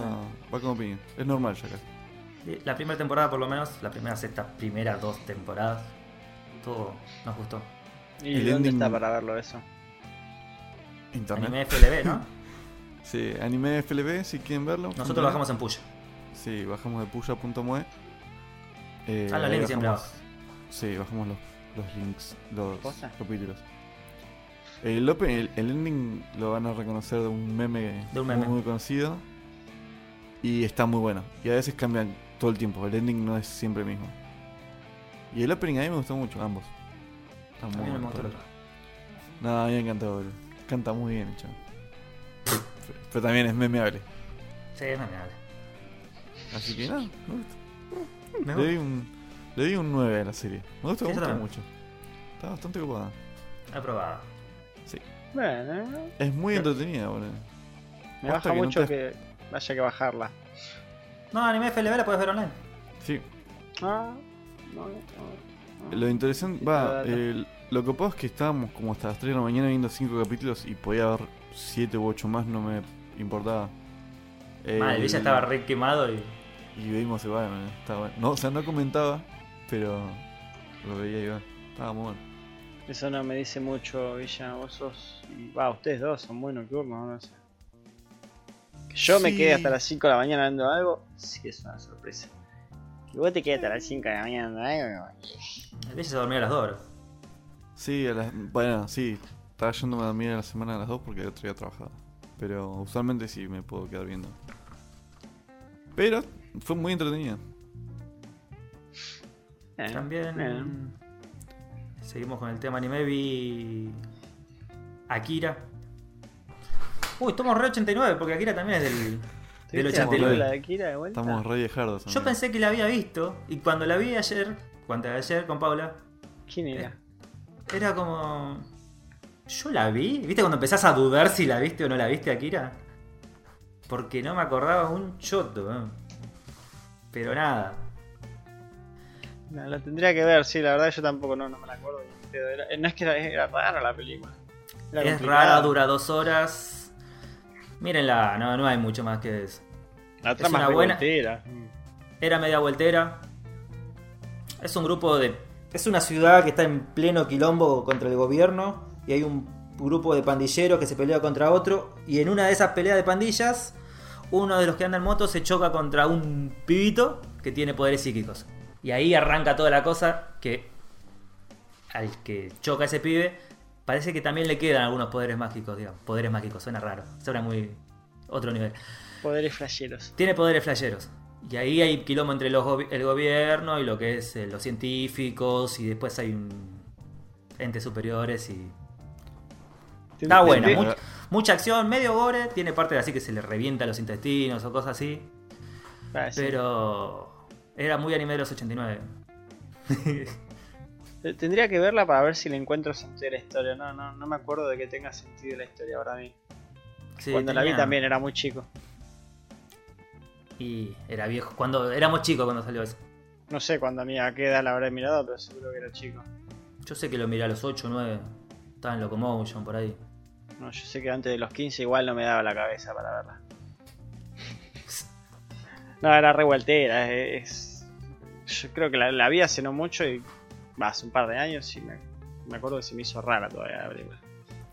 va como opinión. Es normal ya. Sí, La primera temporada, por lo menos, la primera, estas primeras dos temporadas, todo nos gustó. ¿Y el dónde ending- está para verlo eso? Internet. Anime FLB, ¿no? Sí, anime FLB, si quieren verlo. Nosotros Internet. lo bajamos en Puya. Sí, bajamos de puya.moe. Eh, Ah, los ahí links siempre bajamos- abajo. Sí, bajamos los, los links, los capítulos. El, open- el, el ending lo van a reconocer de un meme, De un meme. Muy, muy conocido. Y está muy bueno. Y a veces cambian todo el tiempo. El ending no es siempre el mismo. Y el opening a mí me gustó mucho, ambos. Está A muy mí no me bueno, gustó el bueno. No, a mí me encantó, boludo. Canta muy bien, el chabón. Pero también es memeable. Sí, es memeable. Así que nada, me gusta. Me Le di un, le di un 9 a la serie. Me gusta, Sí, me gusta mucho. Está bastante ocupada. Aprobado. Bueno, eh, Es muy entretenida, boludo. me baja que no mucho te- que haya que bajarla. No, anime FLB la puedes ver online. Sí, Ah. Lo interesante, va, lo que pasa es que estábamos como hasta las 3 de la mañana viendo 5 capítulos y podía haber 7 u 8 más, no me importaba. Madre, El- ella estaba re quemado y. Y vimos igual, man, estaba bueno. No, o sea, no comentaba, pero lo veía igual. Estaba muy bueno. Eso no me dice mucho, Villa. Vos sos. y- Va, ustedes dos son muy nocturnos, no sé. Que yo me Sí. quede hasta las 5 de la mañana viendo algo, sí que es una sorpresa. Que vos te quedes hasta las 5 de la mañana. Ella se dormía a las 2 horas. Sí, a las, bueno, sí, estaba yéndome a dormir a la semana a las 2 porque el otro día trabajaba. Pero usualmente sí me puedo quedar viendo. Pero fue muy entretenida. Eh, También. Seguimos con el tema anime. Vi. Akira. Uy, estamos re 89 porque Akira también es del. ¿Te Del viste la 89. película de Akira de vuelta? Estamos re viejardos. Yo pensé que la había visto y cuando la vi ayer, cuando ayer con Paula, ¿Quién era? era como. ¿Yo la vi? ¿Viste cuando empezás a dudar si la viste o no la viste, Akira? Porque no me acordaba un choto. ¿eh? Pero nada. No, la tendría que ver, sí, la verdad yo tampoco no, no me la acuerdo. Era- no es que era, era rara la película. Era es complicada. rara, dura dos horas. Mírenla, no, no hay mucho más que eso. La trama una es re buena- voltera. Era media vueltera. Es un grupo de. Es una ciudad que está en pleno quilombo contra el gobierno. Y hay un grupo de pandilleros que se pelea contra otro. Y en una de esas peleas de pandillas, uno de los que anda en moto se choca contra un pibito que tiene poderes psíquicos. Y ahí arranca toda la cosa que al que choca ese pibe, parece que también le quedan algunos poderes mágicos, digamos. Poderes mágicos, suena raro. Suena muy. otro nivel. Poderes flasheros. Tiene poderes flasheros. Y ahí hay quilombo entre los el gobierno y lo que es eh, los científicos. Y después hay un entes superiores y. Está buena, mucha, mucha acción, medio gore. Tiene parte de así que se le revienta los intestinos o cosas así. Ah, sí. Pero. Era muy anime de los 89. Te- Tendría que verla para ver si le encuentro sentido a la historia. No, no, no me acuerdo de que tenga sentido la historia ahora mismo. Sí, Cuando la vi también era muy chico. Y era viejo. Cuando éramos chicos cuando salió eso. No sé cuándo ni a qué edad la habré mirado, pero seguro que era chico. Yo sé que lo miré a los 8 o 9. Estaba en Locomotion por ahí. No, yo sé que antes de los 15 igual no me daba la cabeza para verla. No, era revueltera. Es, yo creo que la, la vi hace no mucho y hace un par de años y me, me acuerdo que se me hizo rara todavía la película.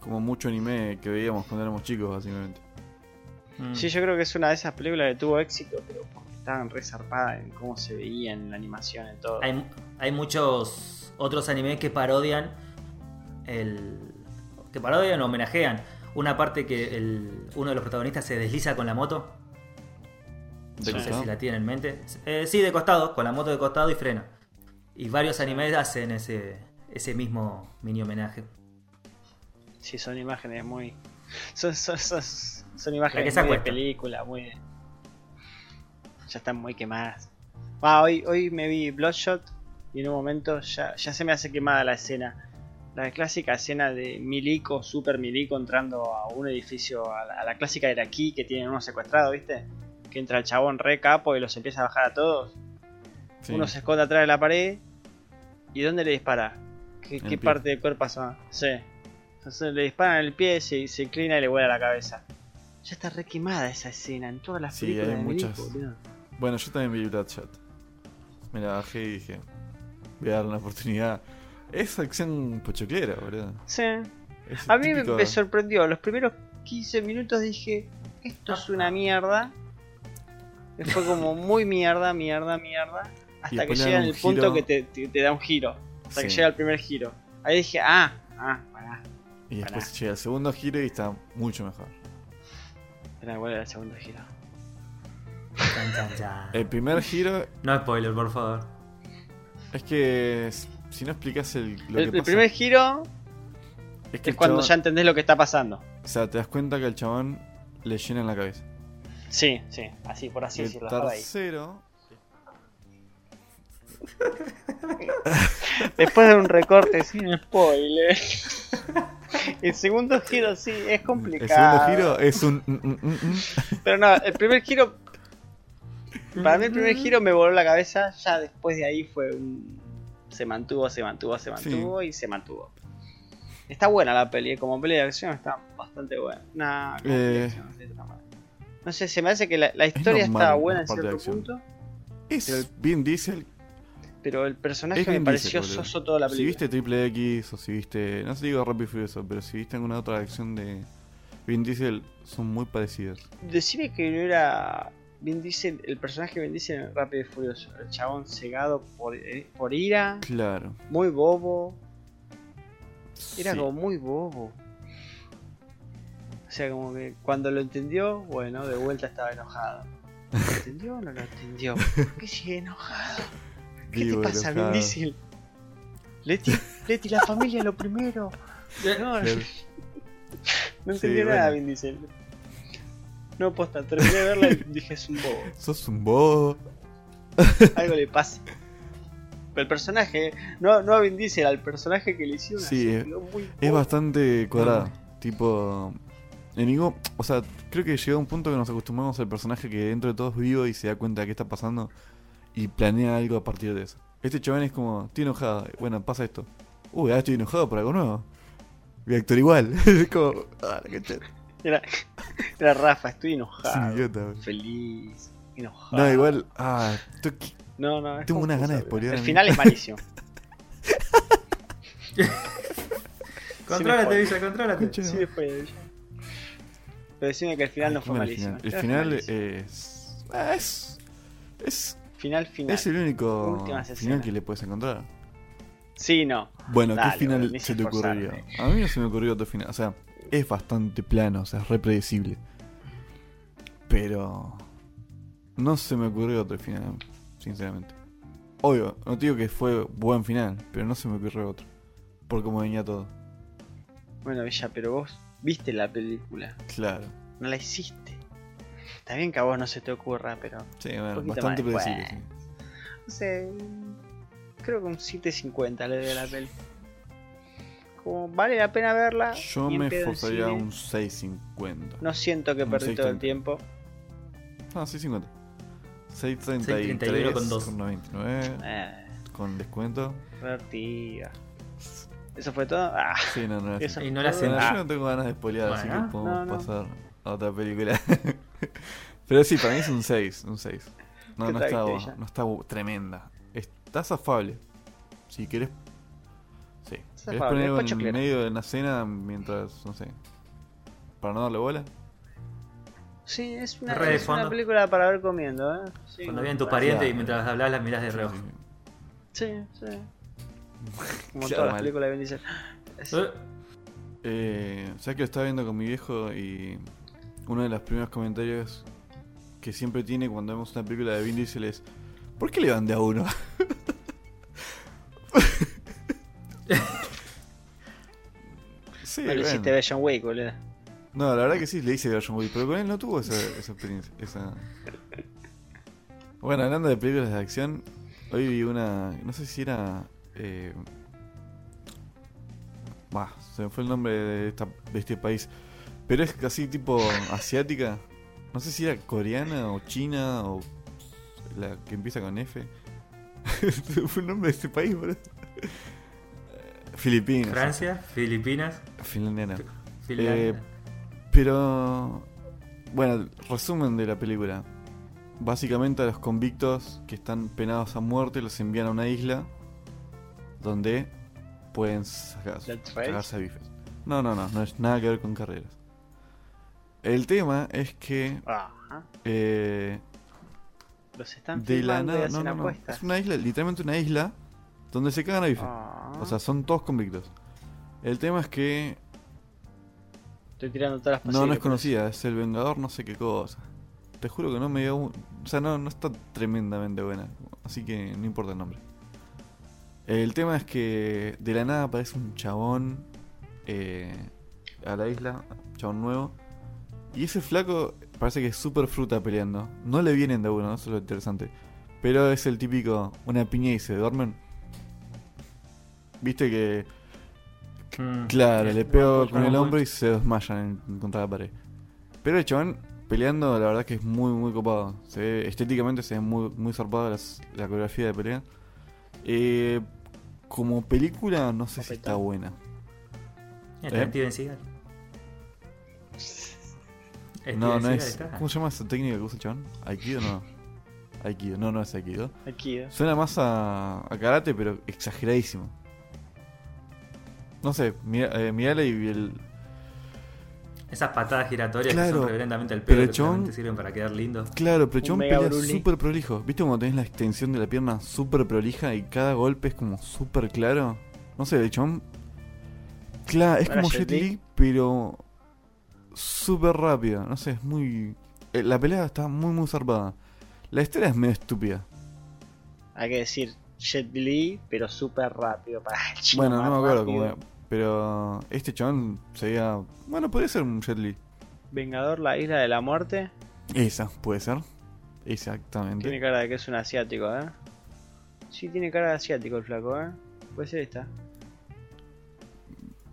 Como mucho anime que veíamos cuando éramos chicos, básicamente. Mm. Sí, yo creo que es una de esas películas que tuvo éxito, pero porque estaban re zarpadas en cómo se veía, en la animación, en todo. Hay, hay muchos otros animes que parodian el. que parodian o homenajean una parte que el, uno de los protagonistas se desliza con la moto. ¿De no sé si la tienen en mente. Eh, sí, de costado, con la moto de costado y frena. Y varios animes hacen ese, ese mismo mini homenaje. Sí, son imágenes muy. Son, son, son, son La imágenes muy de película, muy Ya están muy quemadas. Ah, hoy, hoy me vi Bloodshot y en un momento ya, ya se me hace quemada la escena. La clásica escena de Milico, Super Milico entrando a un edificio, a la, a la clásica de aquí que tienen uno secuestrado, ¿viste? Que entra el chabón re capo y los empieza a bajar a todos. Sí. Uno se esconde atrás de la pared. ¿Y dónde le dispara? ¿Qué, parte del cuerpo pasa? Sí. Entonces le disparan el pie, se, se inclina y le vuela la cabeza. Ya está re quemada esa escena en todas las Sí, películas hay de muchas. Bueno, yo también vi Bloodshot. Me la bajé y dije, voy a darle una oportunidad. Es acción pochoclera, boludo. Sí. A mí me, típico- me sorprendió. Los primeros 15 minutos dije, esto es una mierda. Fue como muy mierda, mierda, mierda. Hasta que llega en el un punto giro. que te, te- te da un giro. Hasta que llega el primer giro. Ahí dije, ah, ah, pará. Y después Pará. llega el segundo giro y está mucho mejor. Era igual el segundo giro. El primer giro No spoiler, por favor. es que si no explicas el, lo El, que el pasa, primer giro es que es el cuando chabón- ya entendés lo que está pasando. O sea, te das cuenta que al chabón le llena la cabeza. Sí, sí, así, por así el decirlo. ahí. tercero. Después de un recorte sin spoiler. El segundo giro sí, es El complicado. segundo giro es un. mm, mm, mm. Pero no, el primer giro. Para mí, el primer giro me voló la cabeza. Ya después de ahí fue un. Se mantuvo, se mantuvo, se mantuvo y se mantuvo. Está buena la peli, como peli de acción está bastante buena. Nah, como peli de Eh. No sé, se me hace que la, la historia normal está buena en cierto punto. Es Vin Diesel. Pero el personaje me pareció boludo. soso toda la Si película. viste Triple X o si viste. No sé si digo Rápido y Furioso, pero si viste alguna otra acción de Vin Diesel, son muy parecidas. Decime que no era Vin Diesel, el personaje de Vin Diesel en Rápido y Furioso. El chabón cegado por, eh, por ira, Claro. muy bobo. Era Sí. como muy bobo. O sea, como que cuando lo entendió, bueno, de vuelta estaba enojado. ¿Lo entendió o no lo entendió? ¿Por qué sigue enojado? ¿Qué te pasa. Vin Diesel? Leti, Leti, la familia es lo primero. No, no, Sí, entendió nada, bueno. Vin Diesel. No, posta, terminé de verla y dije es un bobo. Sos un bobo. Algo le pasa. Pero el personaje, no, no a Vin Diesel, al personaje que le hicieron Sí, así, es- muy Es bastante cuadrado. Tipo. En ningún. O sea, creo que llegó un punto que nos acostumbramos al personaje que dentro de todo es vivo y se da cuenta de qué está pasando y planea algo a partir de eso. Este chabón es como, estoy enojado. Bueno, pasa esto. Uy, ahora estoy enojado por algo nuevo. Voy a actuar igual. es como, ah, la concha. Era, era Rafa, estoy Es un enojado. idiota. Feliz, enojado. No, igual. Ah, esto que- No, no, es tengo unas ganas de spoilear El final es malísimo. Contrólate. Villa, contrólate. Sí, después. Pero decime que el final no Ay, fue qué mal malísimo. final. El final es. ah, Es. Es, Final, final. es el único final que le puedes encontrar. Sí, no. Bueno, Dale, ¿qué final se se te esforzaron, A mí no se me ocurrió otro final. O sea, es bastante plano, o sea, es re predecible. Pero. No se me ocurrió otro final, sinceramente. Obvio, no te digo que fue buen final, pero no se me ocurrió otro. Por cómo venía todo. Bueno, Villa, pero vos viste la película. Claro. No la hiciste. Está bien que a vos no se te ocurra, pero. Sí, bueno, bastante más predecible. después. sí. No sé. Creo que un 7.50 le doy a la peli. Como vale la pena verla. Yo me cine. un 6.50. No siento que un perdí todo el 6.30. tiempo. No, 6.50. 6.33 6.31 con dos. con 99 Eh, con descuento. divertida. ¿Eso fue todo? Ah, Sí, no, no. eso Y no la hacen. Bueno, Ah, yo no tengo ganas de spoilear, así Bueno, que podemos no, no. pasar a otra película. Pero sí, para mí es un 6, un 6. No, ¿Qué no está, no está tremenda. Está zafable. Si querés... Sí. ¿Querés Zafable, poner es algo en pochoclera. medio de una cena mientras, no sé... Para no darle bola? Sí, es una, es una película para ver comiendo, ¿eh? Sí, Cuando vienen tus parientes y mientras hablas las mirás de reojo. Sí, sí. Como Claro, todas las películas de Vin Diesel. Es- Eh, Eh, ya que lo estaba viendo con mi viejo y uno de los primeros comentarios que siempre tiene cuando vemos una película de Vin Diesel es ¿Por qué le van de a uno? sí, no le bueno. hiciste John Wick, boludo. No, la verdad que sí, le hice ver John Wick, pero con él no tuvo esa, esa experiencia. Esa... Bueno, hablando de películas de acción, hoy vi una, no sé si era... Eh... Bah, se me fue el nombre de, esta- de este país, pero es casi tipo asiática. No sé si era coreana o china o la que empieza con F. Fue el nombre de este país, boludo. Eh, Filipinas. Francia, Filipinas, Finlandia no. Finlandia. Eh, Pero. Bueno, resumen de la película. Básicamente a los convictos que están penados a muerte los envían a una isla donde pueden sacar, sacarse a bifes. No, no, no, no es nada que ver con carreras. El tema es que Ajá. eh, Los están de la nada, no, no, no, es una isla, literalmente una isla donde se cagan a bifes. Ah, O sea, son todos convictos. El tema es que estoy tirando todas las No, no es conocida, es el Vengador no sé qué cosa. Te juro que no me dio... un- O sea, no, no está tremendamente buena. Así que no importa el nombre. El tema es que de la nada aparece un chabón eh, a la isla, chabón nuevo. Y ese flaco parece que es súper fruta peleando. No le vienen de uno, eso es lo interesante. Pero es el típico, una piña y se duermen. Viste que, Mm. claro, Es- le pego con el hombro y se desmayan en, contra la pared. Pero el chabón peleando, la verdad que es muy, muy copado. Se ve- estéticamente se ve muy, muy zarpada la coreografía de pelea. Eh, como película, no sé si está buena. Está ¿Eh? No, no es. está. ¿Cómo se llama esa técnica que usa el chabón? ¿Aikido no? Aikido, no, no es Aikido. Aquí, ¿eh? Suena más a, a karate, pero exageradísimo. No sé, mira, eh, mirala y el. Esas patadas giratorias que Claro, son reverendamente el pero pelo el que sirven para quedar lindo. Claro, pero mega pelea Lee. súper prolijo. ¿Viste cuando tenés la extensión de la pierna súper prolija y cada golpe es como súper claro? No sé, el chabón. Claro, es ¿Para como Jet? Li, pero. Súper rápido. No sé, es muy. eh, La pelea está muy, muy zarpada. La historia es medio estúpida. Hay que decir Jet Li, pero súper rápido. Para el chino Bueno, no me acuerdo cómo era. Pero este chabón se veía. Bueno, podría ser un Jet Li. Vengador, la isla de la muerte. Esa, puede ser. Exactamente. Tiene cara de que es un asiático, ¿eh? Sí, tiene cara de asiático el flaco, ¿eh? Puede ser esta.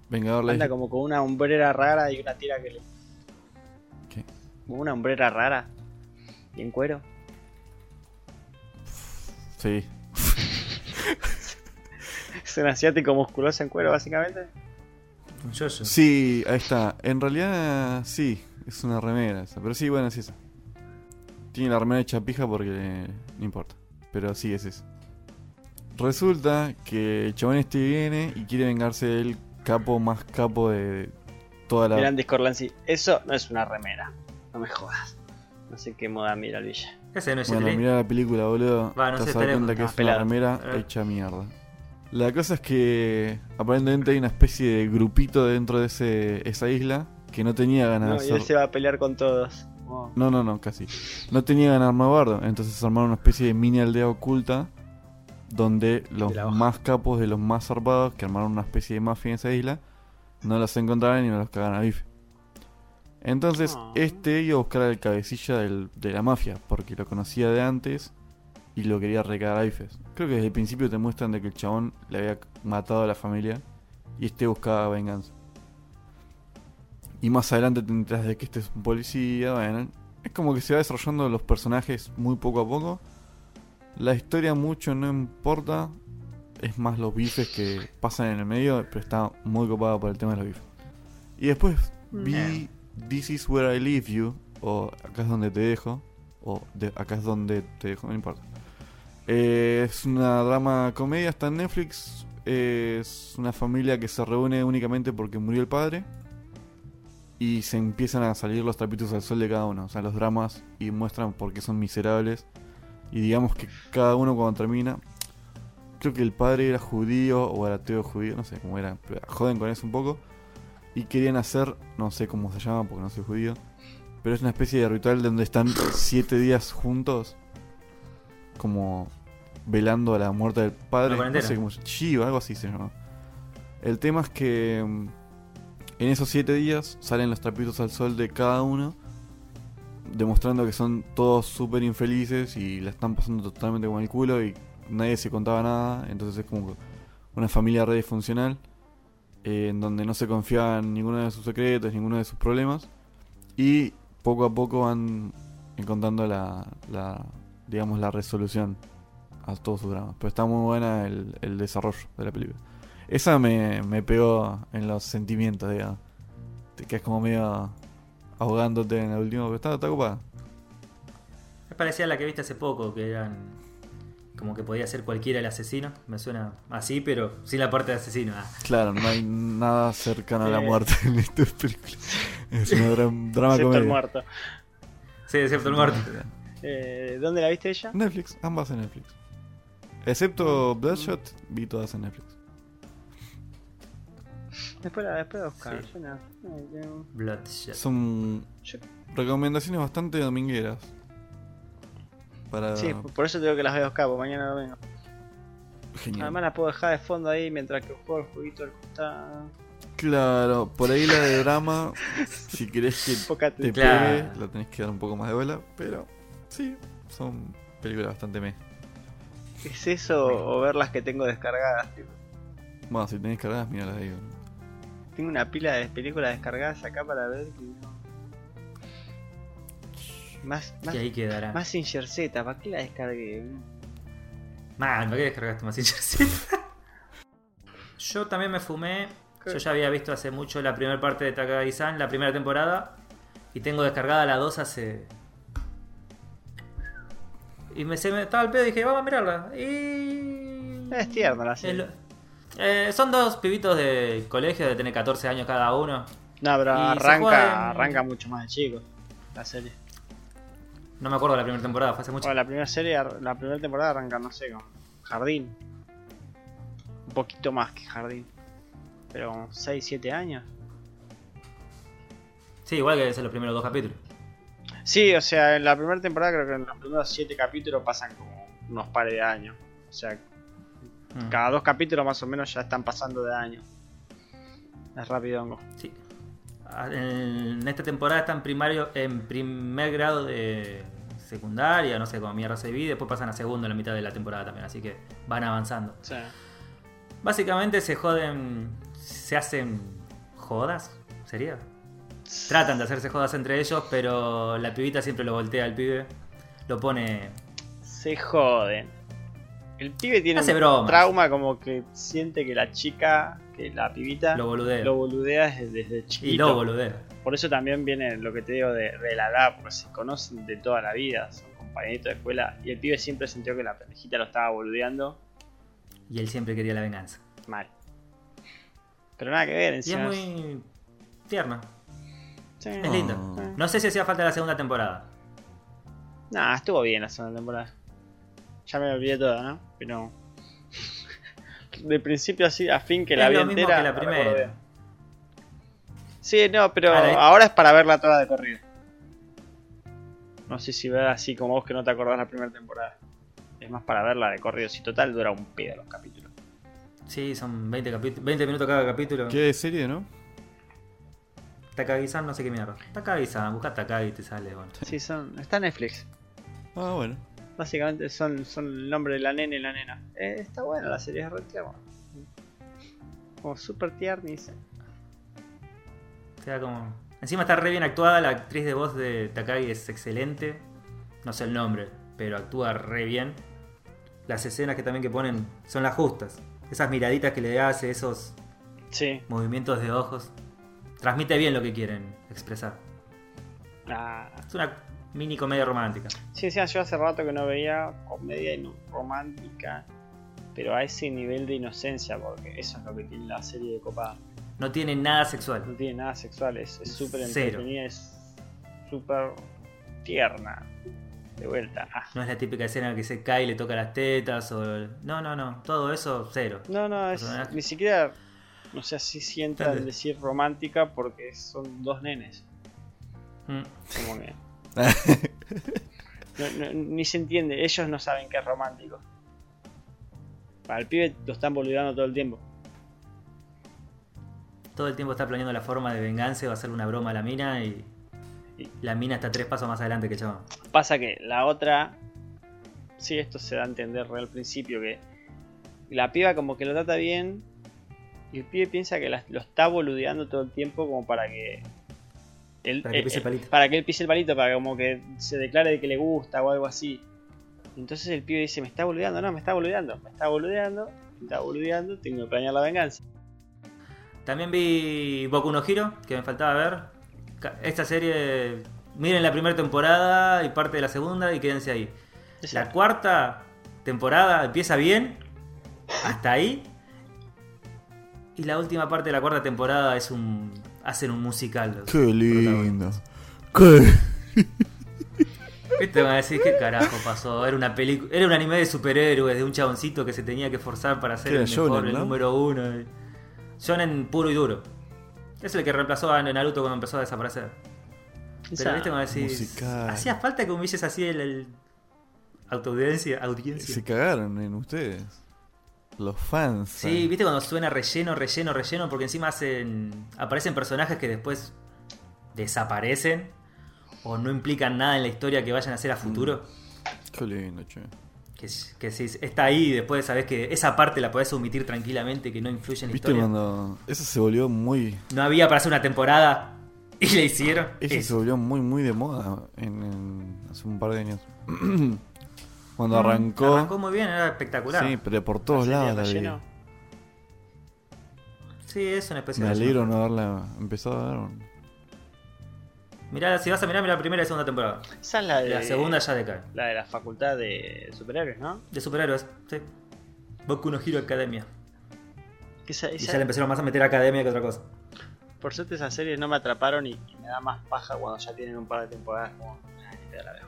Vengador la Anda isla- como con una hombrera rara y una tira que le. Una hombrera rara. Y en cuero. Sí. Es un asiático musculoso en cuero, básicamente. Un yo-yo. Sí, ahí está. En realidad, sí, es una remera esa. Pero sí, bueno, es esa. Tiene la remera hecha pija porque no importa. Pero sí, es esa. Resulta que el chabón este viene y quiere vengarse del capo más capo de toda la. Miran Discordancy. Eso no es una remera. No me jodas. No sé qué moda mira el Villa. Ese no es Bueno, Li. mira la película, boludo. Va, no te sé, das cuenta que No, es una remera hecha mierda. La cosa es que aparentemente hay una especie de grupito dentro de ese, esa isla que no tenía ganas No, de y él hacer. se va a pelear con todos. Oh. No, no, no, casi. No tenía ganas de armar bardo, entonces armaron una especie de mini aldea oculta donde los más capos de los más zarpados, que armaron una especie de mafia en esa isla, no los encontraran y no los cagaran a bife. Entonces, Ah. este iba a buscar al cabecilla del- de la mafia, porque lo conocía de antes y lo quería recagar a bifes. Creo que desde el principio te muestran de que el chabón le había matado a la familia y este buscaba venganza. Y más adelante te enteras de que este es un policía, bueno, es como que se va desarrollando los personajes muy poco a poco. La historia mucho no importa, es más los bifes que pasan en el medio, pero está muy copada por el tema de los bifes. Y después vi. This is where I leave you, o acá es donde te dejo, o de- acá es donde te dejo, no importa. Eh, es una drama comedia, está en Netflix. Es una familia que se reúne únicamente porque murió el padre. Y se empiezan a salir los trapitos al sol de cada uno. O sea, los dramas y muestran por qué son miserables. Y digamos que cada uno cuando termina. Creo que el padre era judío o era ateo judío, no sé cómo era. pero joden con eso un poco. Y querían hacer, no sé cómo se llama porque no soy judío. Pero es una especie de ritual donde están siete días juntos. Como velando a la muerte del padre. No sé cómo o algo así se llama. El tema es que mm, en esos siete días salen los trapitos al sol de cada uno. Demostrando que son todos súper infelices y la están pasando totalmente como el culo y nadie se contaba nada. Entonces es como una familia re disfuncional. Eh, en donde no se confiaba en ninguno de sus secretos, ninguno de sus problemas. Y poco a poco van encontrando la, la digamos, la resolución a todos sus dramas. Pero está muy buena el, el desarrollo de la película. Esa me, me pegó en los sentimientos, digamos. Te quedas como medio ahogándote en el último, pero está, está ocupada. Me parecía la que viste hace poco, que eran como que podía ser cualquiera el asesino. Me suena así, pero sin la parte de asesino. Ah. Claro, no hay nada cercano a la muerte en esta película. Es una dra- drama Excepto el muerto. Sí, excepto el muerto. Eh, ¿Dónde la viste ella? Netflix, ambas en Netflix. Excepto Bloodshot, vi todas en Netflix. Después la después la buscar. Sí. Yo no- no, yo- Bloodshot. Son recomendaciones bastante domingueras. Para... Sí, por eso tengo que las buscar, porque mañana domingo. Genial. Además la puedo dejar de fondo ahí mientras que juego el jueguito al costado. Claro, por ahí la de drama, si querés que te Claro. pegue, la tenés que dar un poco más de bola, pero sí, son películas bastante me. ¿Es eso o ver las que tengo descargadas? tipo? Bueno, si tenés cargadas, míralas ahí. Tengo una pila de películas descargadas acá para ver. que no- Más, más, Que ahí quedará. más Singer Z, ¿para qué la descargué? Man, ¿para qué descargaste más Z? Yo también me fumé. Yo ya había visto hace mucho la primera parte de Takagi-san, la primera temporada. Y tengo descargada la 2 hace. Y me, se me estaba al pedo y dije, vamos a mirarla. Y. Es tierna la serie. Eh, son dos pibitos de colegio de tener 14 años cada uno. No, pero y arranca, arranca mucho más de chico la serie. No me acuerdo de la primera temporada, fue hace mucho. Bueno, la primera serie, la primera temporada arranca, no sé, con Jardín. Un poquito más que Jardín. Pero como 6, 7 años. Sí, igual que es los primeros dos capítulos. Sí, o sea, en la primera temporada creo que en los primeros 7 capítulos pasan como unos pares de años. O sea, Mm. cada dos capítulos más o menos ya están pasando de años. Es rapidongo. Sí. Ah, En esta temporada están primario, en primer grado de secundaria, no sé cómo mierda se divide, después pasan a segundo en la mitad de la temporada también, así que van avanzando. Básicamente se joden, se hacen jodas, ¿sería? Tratan de hacerse jodas entre ellos, pero la pibita siempre lo voltea al pibe, lo pone... se joden. El pibe tiene Hace un bromas. trauma como que siente que la chica, que la pibita, Lo boludea. lo boludea desde, desde chiquito. y lo boludea. Por eso también viene lo que te digo de, de la edad, porque se conocen de toda la vida, son compañeritos de escuela. Y el pibe siempre sintió que la pendejita lo estaba boludeando Y él siempre quería la venganza. mal. Pero nada que ver, Y es encima. muy tierna, Sí. es linda. Ah. No sé si hacía falta la segunda temporada. Nah, estuvo bien la segunda temporada. Ya me olvidé todo, ¿no? Pero. De principio así a fin que la Es vi lo mismo entera. que la primera. Sí, no, pero Ahora, ahora es para verla toda de corrido. No sé si ver así como vos que no te acordás la primera temporada. Es más para verla de corrido. Si total dura un pedo los capítulos. Sí, son 20, capi- 20 minutos cada capítulo. ¿Qué serie, no? Takagi-san, no sé qué mierda. Takagi-san, busca Takagi y te sale, bueno. Sí, son. Está en Netflix. Ah, bueno. Básicamente son, son el nombre de la nena y la nena. Eh, está buena la serie, es re tierna. Como super. O sea, como... Encima está re bien actuada, la actriz de voz de Takagi es excelente. No sé el nombre, pero actúa re bien. Las escenas que también que ponen son las justas. Esas miraditas que le hace, esos Sí. movimientos de ojos. Transmite bien lo que quieren expresar. Ah, Es una mini comedia romántica. Sí, sí, yo hace rato que no veía comedia no- romántica, pero a ese nivel de inocencia, porque eso es lo que tiene la serie de Copa. No tiene nada No sexual. tiene nada sexual, es súper entretenida, es súper tierna. De vuelta. Ah. No es la típica escena en la que se cae y le toca las tetas o... No, no, no. Todo eso, cero. No, no, es, ni siquiera, no sé si si entra en Dale. decir romántica porque son dos nenes. Mm. Como que. No- no- ni se entiende, ellos no saben que es romántico. Para el pibe lo están boludeando todo el tiempo. Todo el tiempo está planeando la forma de venganza, va a hacer una broma a la mina y Y- la mina está tres pasos más adelante que chabón. Pasa que la otra. Sí, esto se da a entender al principio que la piba como que lo trata bien y el pibe piensa que la- lo está boludeando todo el tiempo como para que Para que pise el eh, palito. para que él pise el palito, para que como que se declare de que le gusta o algo así. Entonces el pibe dice, me está boludeando, no, me está boludeando, me está boludeando, me está boludeando, tengo que planear la venganza. También vi Boku no Hero, que me faltaba ver. Esta serie, miren la primera temporada y parte de la segunda y quédense ahí. La cuarta temporada empieza bien, hasta ahí. Y la última parte de la cuarta temporada es un. Hacen un musical. los Qué lindo. Qué... Viste, van a decir, ¿qué carajo pasó? Era una película, era un anime de superhéroes, de un chaboncito que se tenía que forzar para ser el era mejor, shonen, el ¿no? número uno. Shonen puro y duro. Es el que reemplazó a Naruto cuando empezó a desaparecer. Pero van a decir, musical. hacía falta que humilles así el, el- autoaudiencia, audiencia. Se cagaron en ustedes. Los fans. Sí. ¿viste cuando suena relleno, relleno, relleno? Porque encima hacen. aparecen personajes que después desaparecen o no implican nada en la historia que vayan a hacer a futuro. Qué lindo, che. Que, que si está ahí y después sabes que esa parte la podés omitir tranquilamente, que no influye en la ¿Viste historia. cuando eso se volvió muy No había para hacer una temporada y le hicieron. eso se volvió muy muy de moda en, en- hace un par de años. cuando Mm, arrancó, Arrancó muy bien, era espectacular. sí, pero por todos lados la vi. Sí, es una especie Me de. alegro no haberla empezado a ver. Mirá, si vas a mirar, mirá la primera y segunda temporada. Esa es la de La segunda ya decae. la de la facultad de superhéroes, ¿no? De superhéroes, sí. Boku no Hero Academia. Esa- Y ya le empezaron más a meter academia que otra cosa. Por suerte esas series no me atraparon y, me da más paja cuando ya tienen un par de temporadas como "Ah, ni te la veo".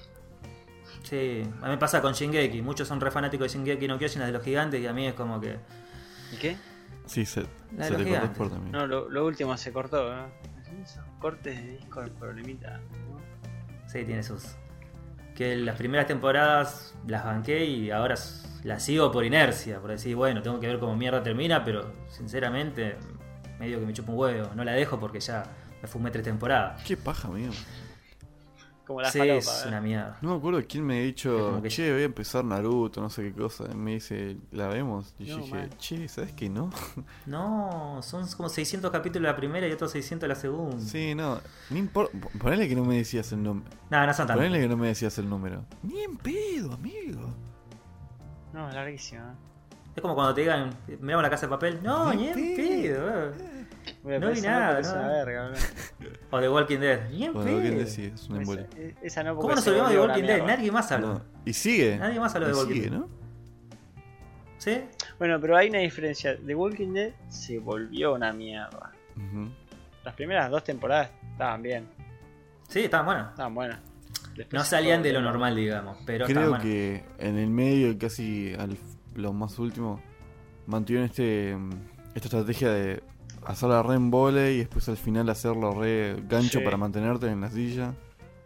Sí, a mí me pasa con Shingeki. Muchos son re fanáticos de Shingeki no Kyojin, las de los gigantes, y a mí es como que. ¿Y qué? Sí, se, La de se los te cortó fuerte, amigo. No, lo, lo último se cortó, ¿no? Esos cortes de disco el problemita. ¿no? Sí, tiene sus. Que las primeras temporadas las banqué y ahora las sigo por inercia. Por decir, bueno, tengo que ver cómo mierda termina, pero sinceramente, medio que me chupa un huevo. No la dejo porque ya me fumé tres temporadas. Qué paja, amigo. Como la Sí, falopa. es ¿eh? una mierda. No me acuerdo quién me ha dicho, como que- che, voy a empezar Naruto, no sé qué cosa. Y me dice, ¿la vemos? Y yo No, dije, man. che, ¿sabes qué no? No, son como 600 capítulos la primera y otros 600 la segunda. sí, no. No importa. Ponele que no me decías el nombre. No, no son. Ponele que no me decías el número. Ni en pedo, amigo. No, es larguísimo. ¿eh? Es como cuando te digan, miramos la casa de papel. No, Ni ni en en pedo. Eh. No vi nada, no. verga. O The Walking Dead. Ni en Bueno, ¿qué pedo. decís? Es un embole. Esa, esa no ¿Cómo nos olvidamos de Walking Dead? Nadie más habla. No. Y sigue. Nadie más habla Y de Walking sigue, Dead. ¿no? ¿Sí? Bueno, pero hay una diferencia. The Walking Dead se volvió una mierda. Las primeras dos temporadas estaban bien, Sí, estaban buenas. estaban buenas. Después No salían de lo normal, digamos. Pero Creo que en el medio, y casi al, lo más último, mantuvieron este, mm, esta estrategia de hacerla re en vole y después al final hacerlo re gancho Sí. para mantenerte en la silla.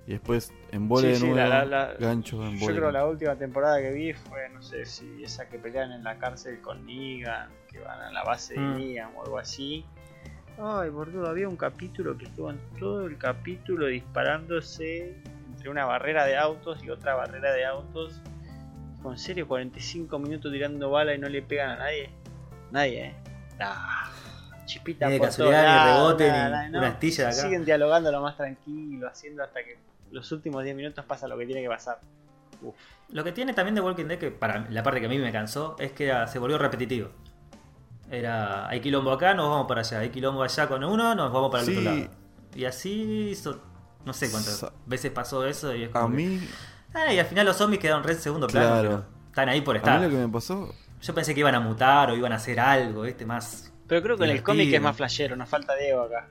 Y después en vole Sí, de sí, nuevo, la- la- la- gancho en Yo vole. creo la última temporada que vi fue, no sé si esa que pelean en la cárcel con Negan, que van a la base de Mm. Negan o algo así. Ay, boludo, había un capítulo que estuvo en todo el capítulo disparándose entre una barrera de autos y otra barrera de autos. Con serio, 45 minutos tirando bala y no le pegan a nadie. Nadie, eh. Ah, chispita Ni de por casualidad, lados, rebote, nada, ni no. una astilla de acá. Siguen dialogando lo más tranquilo, haciendo hasta que los últimos 10 minutos pasa lo que tiene que pasar. Uf. Lo que tiene también de Walking Dead, que para la parte que a mí me cansó, es que era- se volvió repetitivo. Era, hay quilombo acá, nos vamos para allá. Hay quilombo allá con uno, nos vamos para el Sí. otro lado. Y así hizo, no sé cuántas Sa- veces pasó eso. Y es como A que- mí, Ah, y al final los zombies quedaron re en segundo plano. Claro. Están ahí por a estar. mí lo que me pasó, Yo pensé que iban a mutar o iban a hacer algo, ¿viste? Más. Pero creo que en el cómic es más flashero, nos falta Diego acá.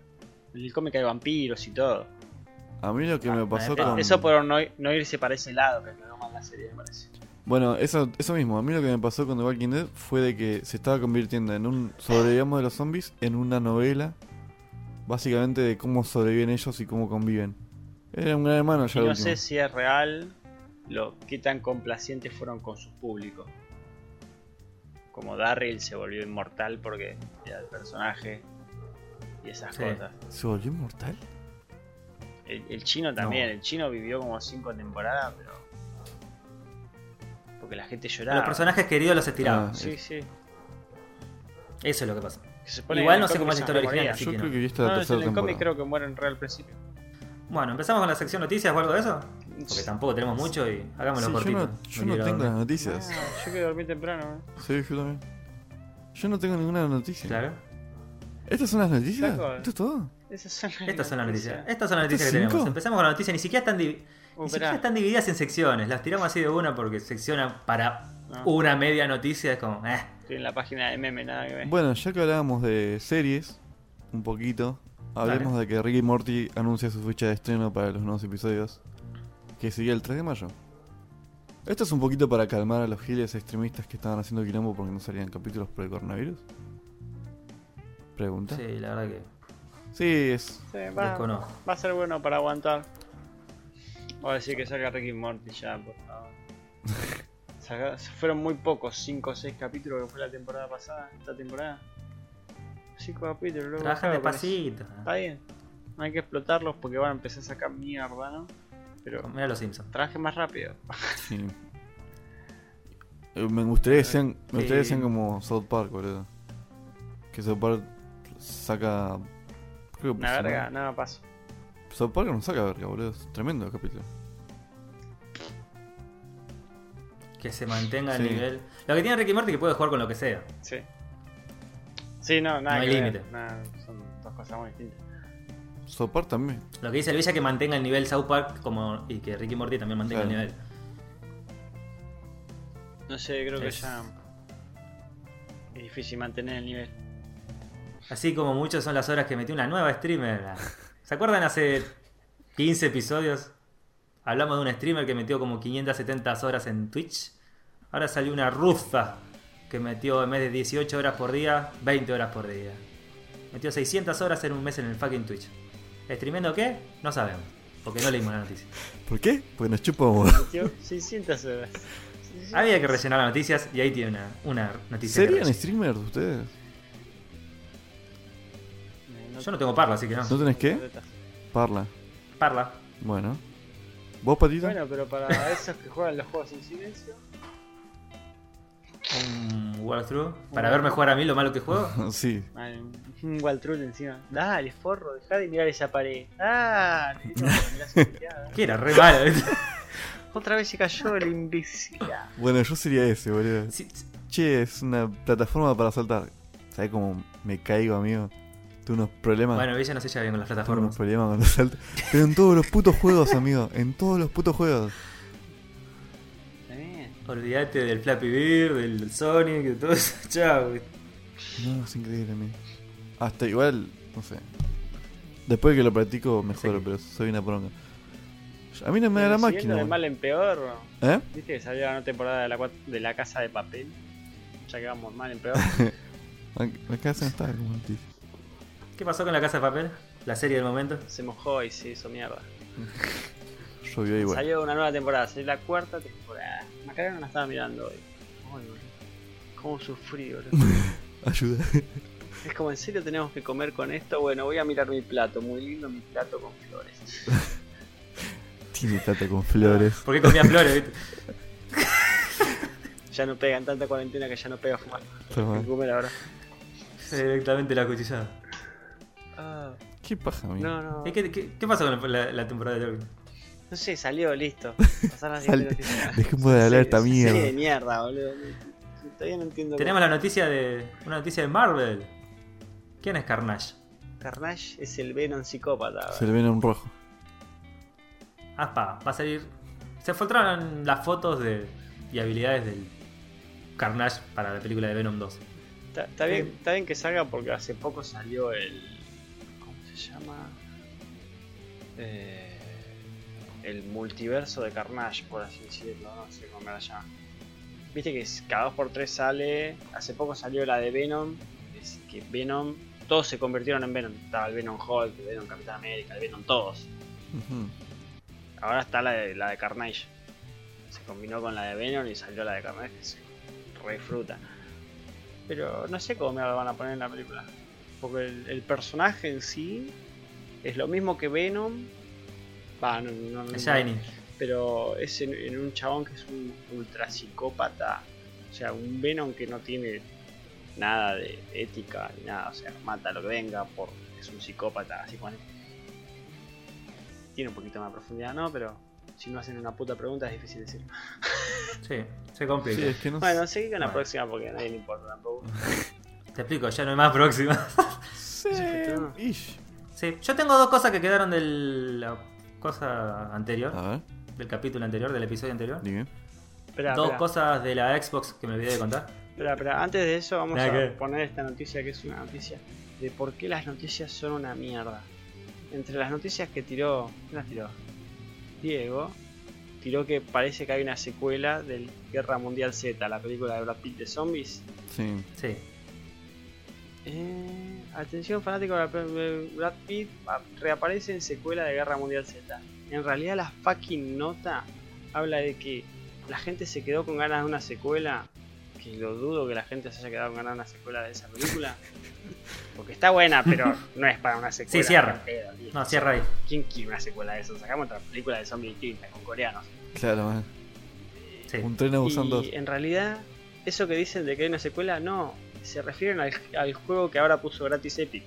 En el cómic hay vampiros y todo. a mí lo que Ah, me pasó eh, con... Eso por no, no irse para ese lado, que no mal la serie, me parece. Bueno, eso, eso mismo, a mí lo que me pasó con The Walking Dead fue de que se estaba convirtiendo en un sobrevivamos de los zombies en una novela, básicamente de cómo sobreviven ellos y cómo conviven. Era un gran hermano ya Y no último. sé si es real lo qué tan complacientes fueron con su público. Como Darryl se volvió inmortal porque era el personaje y esas Sí. cosas. ¿Se volvió inmortal? El, el chino también, No. el chino vivió como cinco temporadas, pero. Porque la gente lloraba. Los personajes queridos los estiraban. Ah, Sí, sí. Eso es lo que pasa. Que Igual en no sé cómo es la historia original, así Yo que creo no. que vi esta No, la en tercera cómic temporada. creo que mueren re al principio. Bueno, empezamos con la sección noticias o algo de eso. Porque tampoco tenemos mucho y hagámoslo Sí, yo cortito. no, yo no tengo las noticias. Ah, yo que dormí temprano. ¿eh? Sí, yo también. Yo no tengo ninguna noticia. Claro. ¿Estas son las noticias? Flaco. ¿Esto es todo? Esas son las Estas son las noticias. noticias. Estas son las noticias que ¿Cinco? tenemos. Empezamos con las noticias. Ni siquiera están, divi- Uh, ni siquiera están divididas en secciones. Las tiramos así de una porque secciona para No. una media noticia. Es como, eh. Estoy en la página de meme, nada que ver. Bueno, ya que hablábamos de series, un poquito, hablemos de que Ricky Morty anuncia su fecha de estreno para los nuevos episodios, que sería el 3 de mayo. Esto es un poquito para calmar a los giles extremistas que estaban haciendo quilombo porque no salían capítulos por el coronavirus. Pregunta. Sí, Sí, la verdad que es. Sí, va, a ser bueno para aguantar. Voy a decir que salga Ricky Morty ya, por favor. Saca- Fueron muy pocos, 5 o 6 capítulos que fue la temporada pasada, esta temporada. 5 capítulos, luego Trabajan despacito. Está bien. No hay que explotarlos porque van a empezar a sacar mierda, ¿no? Pero Mira los Simpsons. trabajen más rápido. Sí. Eh, Me gustaría que sean, me gustaría que sean como South Park, boludo. Que South Park saca. Creo que Una verga, semana. nada paso. South Park no saca verga, boludo. Es tremendo el capítulo. Que se mantenga el Sí. nivel. Lo que tiene Ricky Morty es que puede jugar con lo que sea. Sí. Sí, no, nada No hay límite. Son dos cosas muy distintas. South Park también. Lo que dice el Villa es que mantenga el nivel South Park como y que Ricky Morty también mantenga Claro. el nivel. No sé, creo que Es- ya es difícil mantener el nivel. Así como muchos son las horas que metió una nueva streamer. ¿Se acuerdan hace 15 episodios? Hablamos de un streamer que metió como 570 horas en Twitch. Ahora salió una rufa que metió en vez de 18 horas por día, 20 horas por día. Metió 600 horas en un mes en el fucking Twitch. ¿Streamiendo qué? No sabemos. Porque no leímos la noticia. ¿Por qué? Porque nos chupamos. Metió 600 horas. Había que rellenar las noticias y ahí tiene una, una noticia. ¿Serían streamers ustedes? Yo no tengo parla, así que no. ¿No tenés qué? Parla. Parla. Bueno. ¿Vos, Patito? Bueno, pero para esos que juegan los juegos en silencio, Un walkthrough. Para verme jugar a mí lo malo que juego. sí. man, un Waltrul encima. Dale, forro, dejá de mirar esa pared. Mirada. Que era re malo. Otra vez se cayó el imbécil. Bueno, yo sería ese, boludo. Sí, sí. Che, es una plataforma para saltar. ¿Sabes cómo me caigo, amigo? Tengo unos problemas. Bueno, ella no se lleva bien con las Tengo unos plataformas. problemas con los saltos. Pero en todos los putos juegos, amigo. En todos los putos juegos. Olvídate del Flappy Bird, del Sonic, de todo eso. Chao. güey. No, es increíble, amigo. Hasta igual, no sé. Después que lo practico, mejoro, Sí. pero soy una poronga. A mí no me da la máquina. de mal en peor, ¿Eh? ¿viste que salió la nueva temporada de la, de la casa de papel? Ya que vamos mal en peor. La casa no está como noticia. ¿Qué pasó con la casa de papel? La serie del momento. se mojó y se hizo mierda. Llovió igual. Salió una nueva temporada, salió la cuarta temporada. Macarena no la estaba mirando hoy. Ay, boludo. ¿Cómo sufrí, boludo? Ayuda. Es como, ¿en serio tenemos que comer con esto? Bueno, voy a mirar mi plato. Muy lindo mi plato con flores. Tiene tata con flores. ¿Por qué comía flores? viste? Ya no pega en tanta cuarentena que ya no pega fumar. Toma. Comer ahora. Directamente la cuchillada. Ah, ¿Qué paja, amigo? no, no. ¿Y ¿Qué, qué, qué pasó con la, la temporada de Loki? No sé, salió, listo. Pasaron Sal-. Dejemos de hablar esta mierda. Sí, de mierda, boludo. Todavía no entiendo. Tenemos la noticia de. Una noticia de Marvel. ¿Quién es Carnage? Carnage es el Venom psicópata. Se le viene un rojo. Aspa, va a salir. Se filtraron las fotos de y habilidades del Carnage para la película de Venom 2. Está, está bien, está bien que salga porque hace poco salió el. ¿Cómo se llama? Eh, el multiverso de Carnage, por así decirlo. No sé cómo la llama. Viste que cada 2x3 sale. Hace poco salió la de Venom. Es que Venom. Todos se convirtieron en Venom. Estaba el Venom Hulk, el Venom Capitán América, el Venom todos. Ahora está la de, la de Carnage. Se combinó con la de Venom y salió la de Carnage que se re fruta. Pero no sé cómo me la van a poner en la película. Porque el, el personaje en sí es lo mismo que Venom. Va, no, no, no, Es no. Shiny. Pero es en, en un chabón que es un ultra psicópata. O sea, un Venom que no tiene nada de ética ni nada. O sea, mata lo que venga porque es un psicópata. Así pone. Tiene un poquito más de profundidad, ¿no? Pero si no hacen una puta pregunta es difícil decir. Sí, se complica. Sí, es que no Bueno, seguí con la Bueno. próxima porque a nadie le importa tampoco. Te explico, ya no hay más próxima. Sí, sí, yo tengo dos cosas que quedaron de la cosa anterior, A ver, del capítulo anterior, del episodio anterior. dime. Dos cosas de la Xbox que me olvidé de contar. espera, espera. Antes de eso vamos Nada a que- poner esta noticia que es una noticia de por qué las noticias son una mierda. Entre las noticias que tiró... ¿Quién las tiró? Diego. Tiró que parece que hay una secuela del Guerra Mundial Z, la película de Brad Pitt de zombies. Sí. Sí. Eh, atención fanático de la- Brad Pitt reaparece en secuela de Guerra Mundial Z. En realidad la fucking nota habla de que la gente se quedó con ganas de una secuela. Que lo dudo que la gente se haya quedado con ganas de una secuela de esa película. Porque está buena, pero no es para una secuela. Sí, cierra. pedo. No, cierra ahí. ¿Quién quiere una secuela de eso? Sacamos otra película de zombies distinta con coreanos. Claro, man. Sí. Un tren a Busan 2. Y en realidad, eso que dicen de que hay una secuela, no. Se refieren al, al juego que ahora puso gratis Epic.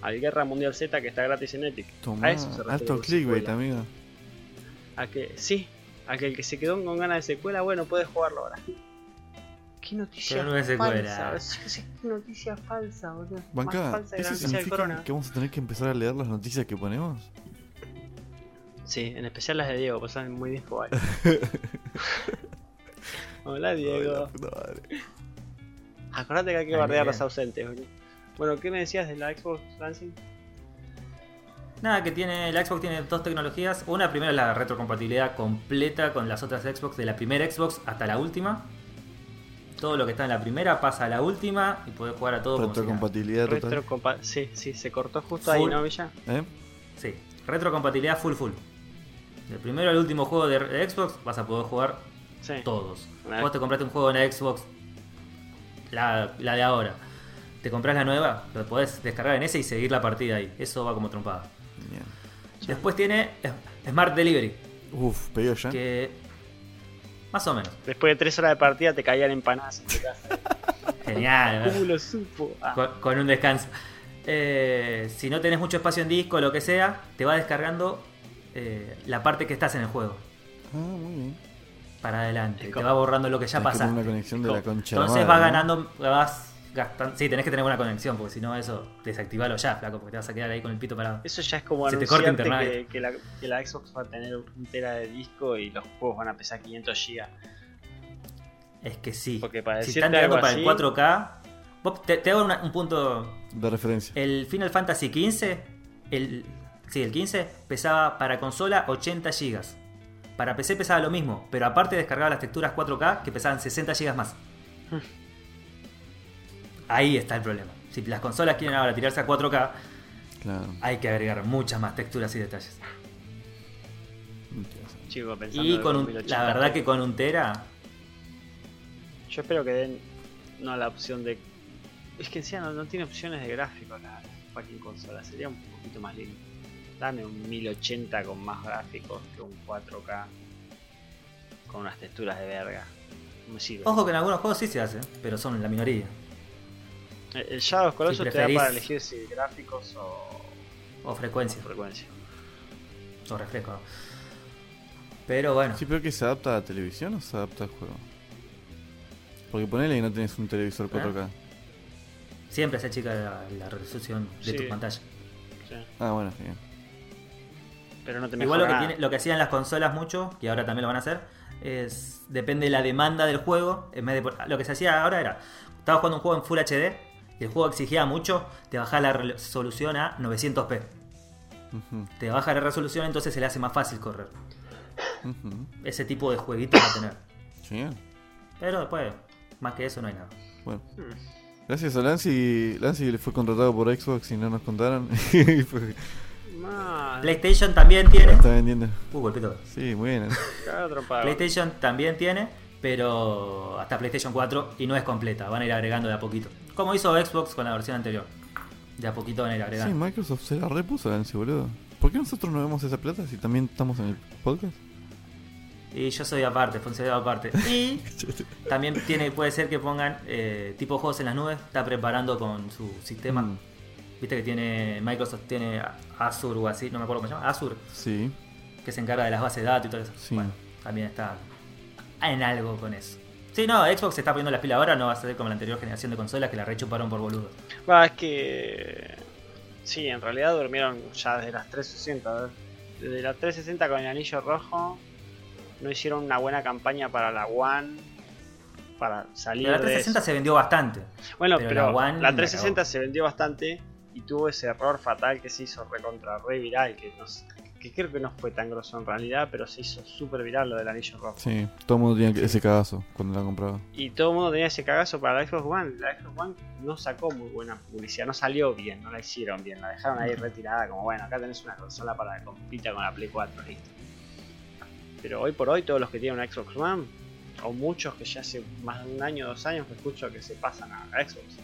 Al Guerra Mundial Z que está gratis en Epic. Tomá, a eso se refiere alto clickbait, amigo. A que, sí, a que el que se quedó con ganas de secuela, bueno, puede jugarlo ahora. Qué noticia Pero no es falsa. Sí, sí, Qué noticia falsa, boludo. Más Banca, falsa que la ¿eso noticia del significa corona. que vamos a tener que empezar a leer las noticias que ponemos? Sí, en especial las de Diego, pues son muy dispo Hola Diego. Ay, la puta madre. Acordate que hay que bardear a los ausentes, boludo. Bueno, ¿qué me decías de la Xbox Lansing? Nada, que tiene la Xbox tiene dos tecnologías. Una primero es la retrocompatibilidad completa con las otras Xbox, de la primera Xbox hasta la última. Todo lo que está en la primera pasa a la última y puedes jugar a todo como si nada. Retrocompatibilidad total. Retrocompa sí, sí, se cortó justo Full. ahí, ¿no, Villa? ¿Eh? Sí, retrocompatibilidad full full. Del primero al último juego de, Xbox vas a poder jugar Sí. todos. Vos te compraste un juego en la Xbox, la, la de ahora. Te compras la nueva, lo podés descargar en ese y seguir la partida ahí. Eso va como trompada. Bien. Después tiene Smart Delivery, Uf, pedido ya. que más o menos. Después de tres horas de partida te caían empanadas en tu casa. Genial. ¿Cómo lo supo? Ah, con, con un descanso. Eh, si no tenés mucho espacio en disco o lo que sea, te va descargando eh, la parte que estás en el juego. Ah, muy bien. Para adelante. Es Te va borrando lo que ya pasaste. una conexión de la concha. Entonces madre, vas ¿no? ganando, vas gastando. Sí, tenés que tener buena conexión, porque si no, eso, desactivalo ya, flaco, porque te vas a quedar ahí con el pito parado. Eso ya es como Se te corta que, internet. que la, que la Xbox va a tener un tera de disco y los juegos van a pesar 500 GB. Es que sí. Porque para si están tirando para el así- 4K. vos- te, te hago una- un punto. De referencia. El Final Fantasy XV, el, sí, el 15, pesaba para consola 80 GB. Para PC pesaba lo mismo, pero aparte descargaba las texturas 4K que pesaban 60 GB más. Ahí está el problema. Si las consolas quieren ahora tirarse a 4K, Claro. hay que agregar muchas más texturas y detalles. Chico, pensando Y en con un- 2080. la verdad que con un Tera, Yo espero que den no la opción de. Es que encima no, no tiene opciones de gráfico la fucking consola. Sería un poquito más lindo. Dame un 1080 con más gráficos que un 4K con unas texturas de verga. No me sirve. ojo que en algunos juegos sí se hace, pero son la minoría. El el Shadow of Colossus Si te da para elegir si gráficos o, O frecuencia, o frecuencia. o refresco. Pero bueno, Sí, pero que se adapta a la televisión o se adapta al juego. Porque ponele que no tenés un televisor 4K. siempre se achica la, la resolución de Sí. tu pantalla. Sí. Ah, bueno, bien. Pero no te Igual lo mejora que, nada. tiene- lo que hacían las consolas mucho, y ahora también lo van a hacer, es depende de la demanda del juego. En vez de, lo que se hacía ahora era, estabas jugando un juego en Full HD y el juego exigía mucho, te bajaba la resolución a 900p. Ujú, Te baja la resolución, entonces se le hace más fácil correr. Ese tipo de jueguitos va a tener. Genial. Pero después, más que eso, no hay nada. Bueno. Hmm. Gracias a Lancy. Lancy le fue contratado por Xbox y no nos contaron. PlayStation también tiene. está vendiendo. Uh, golpeó. Sí, muy bien. PlayStation también tiene, pero hasta PlayStation 4 y no es completa, van a ir agregando de a poquito. Como hizo Xbox con la versión anterior. De a poquito van a ir Sí, agregando. Microsoft se la repuso a Lancy, boludo. ¿Por qué nosotros no vemos esa plata si también estamos en el podcast? Y yo soy aparte, funcionario aparte. Y también tiene, puede ser que pongan eh, tipo juegos en las nubes, está preparando con su sistema. Mm, Viste que tiene Microsoft tiene Azure o así, no me acuerdo cómo se llama, Azure, Sí. que se encarga de las bases de datos y todo eso. Sí. Bueno, también está en algo con eso. Sí, no, Xbox se está poniendo las pilas ahora, no va a ser como la anterior generación de consolas que la rechuparon por boludo. Va, es que. Sí, en realidad durmieron ya desde las 360. ¿ves? Desde la 360 con el anillo rojo. No hicieron una buena campaña para la One. Para salir Pero la de 360 eso. se vendió bastante. Bueno, pero pero, la One la 360 cagó. se vendió bastante. Y tuvo ese error fatal que se hizo recontra re viral. Que, que creo que no fue tan grosso en realidad. Pero se hizo súper viral lo del anillo rojo. Sí, todo el mundo tenía ese cagazo cuando la compraba. Y todo el mundo tenía ese cagazo para la Xbox One. La Xbox One no sacó muy buena publicidad, no salió bien, no la hicieron bien, la dejaron ahí retirada como bueno, acá tenés una consola para que compita con la Play 4, listo. Pero hoy por hoy todos los que tienen una Xbox One o muchos que ya hace más de un año, dos años que escucho que se pasan a, a Xbox.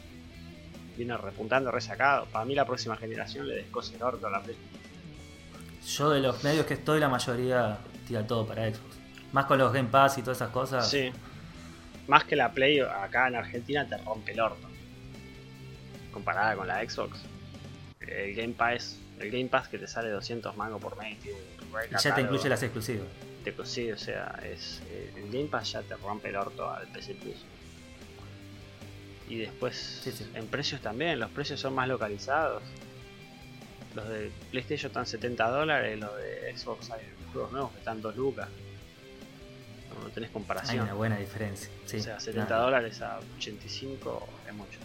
Viene repuntando, resacado. Para mí la próxima generación le descose el orto a la Play. Yo de los medios que estoy, la mayoría tira todo para Xbox. Más con los Game Pass y todas esas cosas. Sí. Más que la Play acá en Argentina te rompe el orto. Comparada con la Xbox. El Game Pass, el Game Pass que te sale 200 mangos por mes. Y ya te incluye las exclusivas. Te- sí, o sea, es, eh, el Game Pass ya te rompe el orto al PC Plus. Y después, Sí, sí. en precios también, los precios son más localizados. Los de PlayStation están 70 dólares, los de Xbox hay juegos nuevos que están 2 lucas. No, no tenés Hay comparación. una buena diferencia. Sí. o sea, 70 Nada. dólares a 85 es mucho.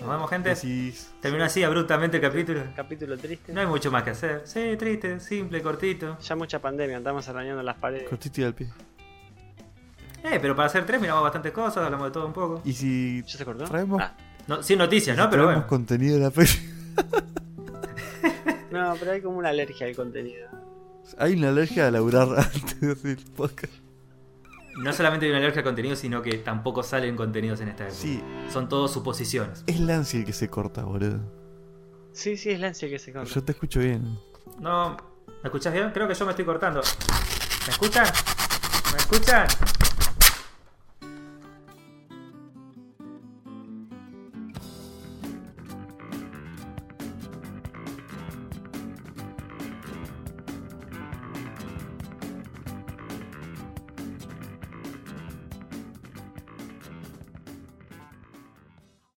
Nos vemos, gente. Decís, Terminó así abruptamente el capítulo. Capítulo triste. No hay mucho más que hacer. Sí, triste, simple, cortito. Ya mucha pandemia, andamos arañando las paredes. cortito y al pie. Eh, pero para hacer tres miramos bastantes cosas, hablamos de todo un poco. Y si ¿Ya se cortó? Traemos- Ah, No, sin noticias, ¿no? Pero bueno. contenido de la peli. no, pero hay como una alergia al contenido. Hay una alergia a laburar antes de hacer el podcast. No solamente hay una alergia al contenido, sino que tampoco salen contenidos en esta época. Sí, Son todos suposiciones. es Lancy el que se corta, boludo. Sí, sí, es Lance el que se corta. Yo te escucho bien. No, ¿me escuchás bien? Creo que yo me estoy cortando. ¿Me escuchan? ¿Me escuchan?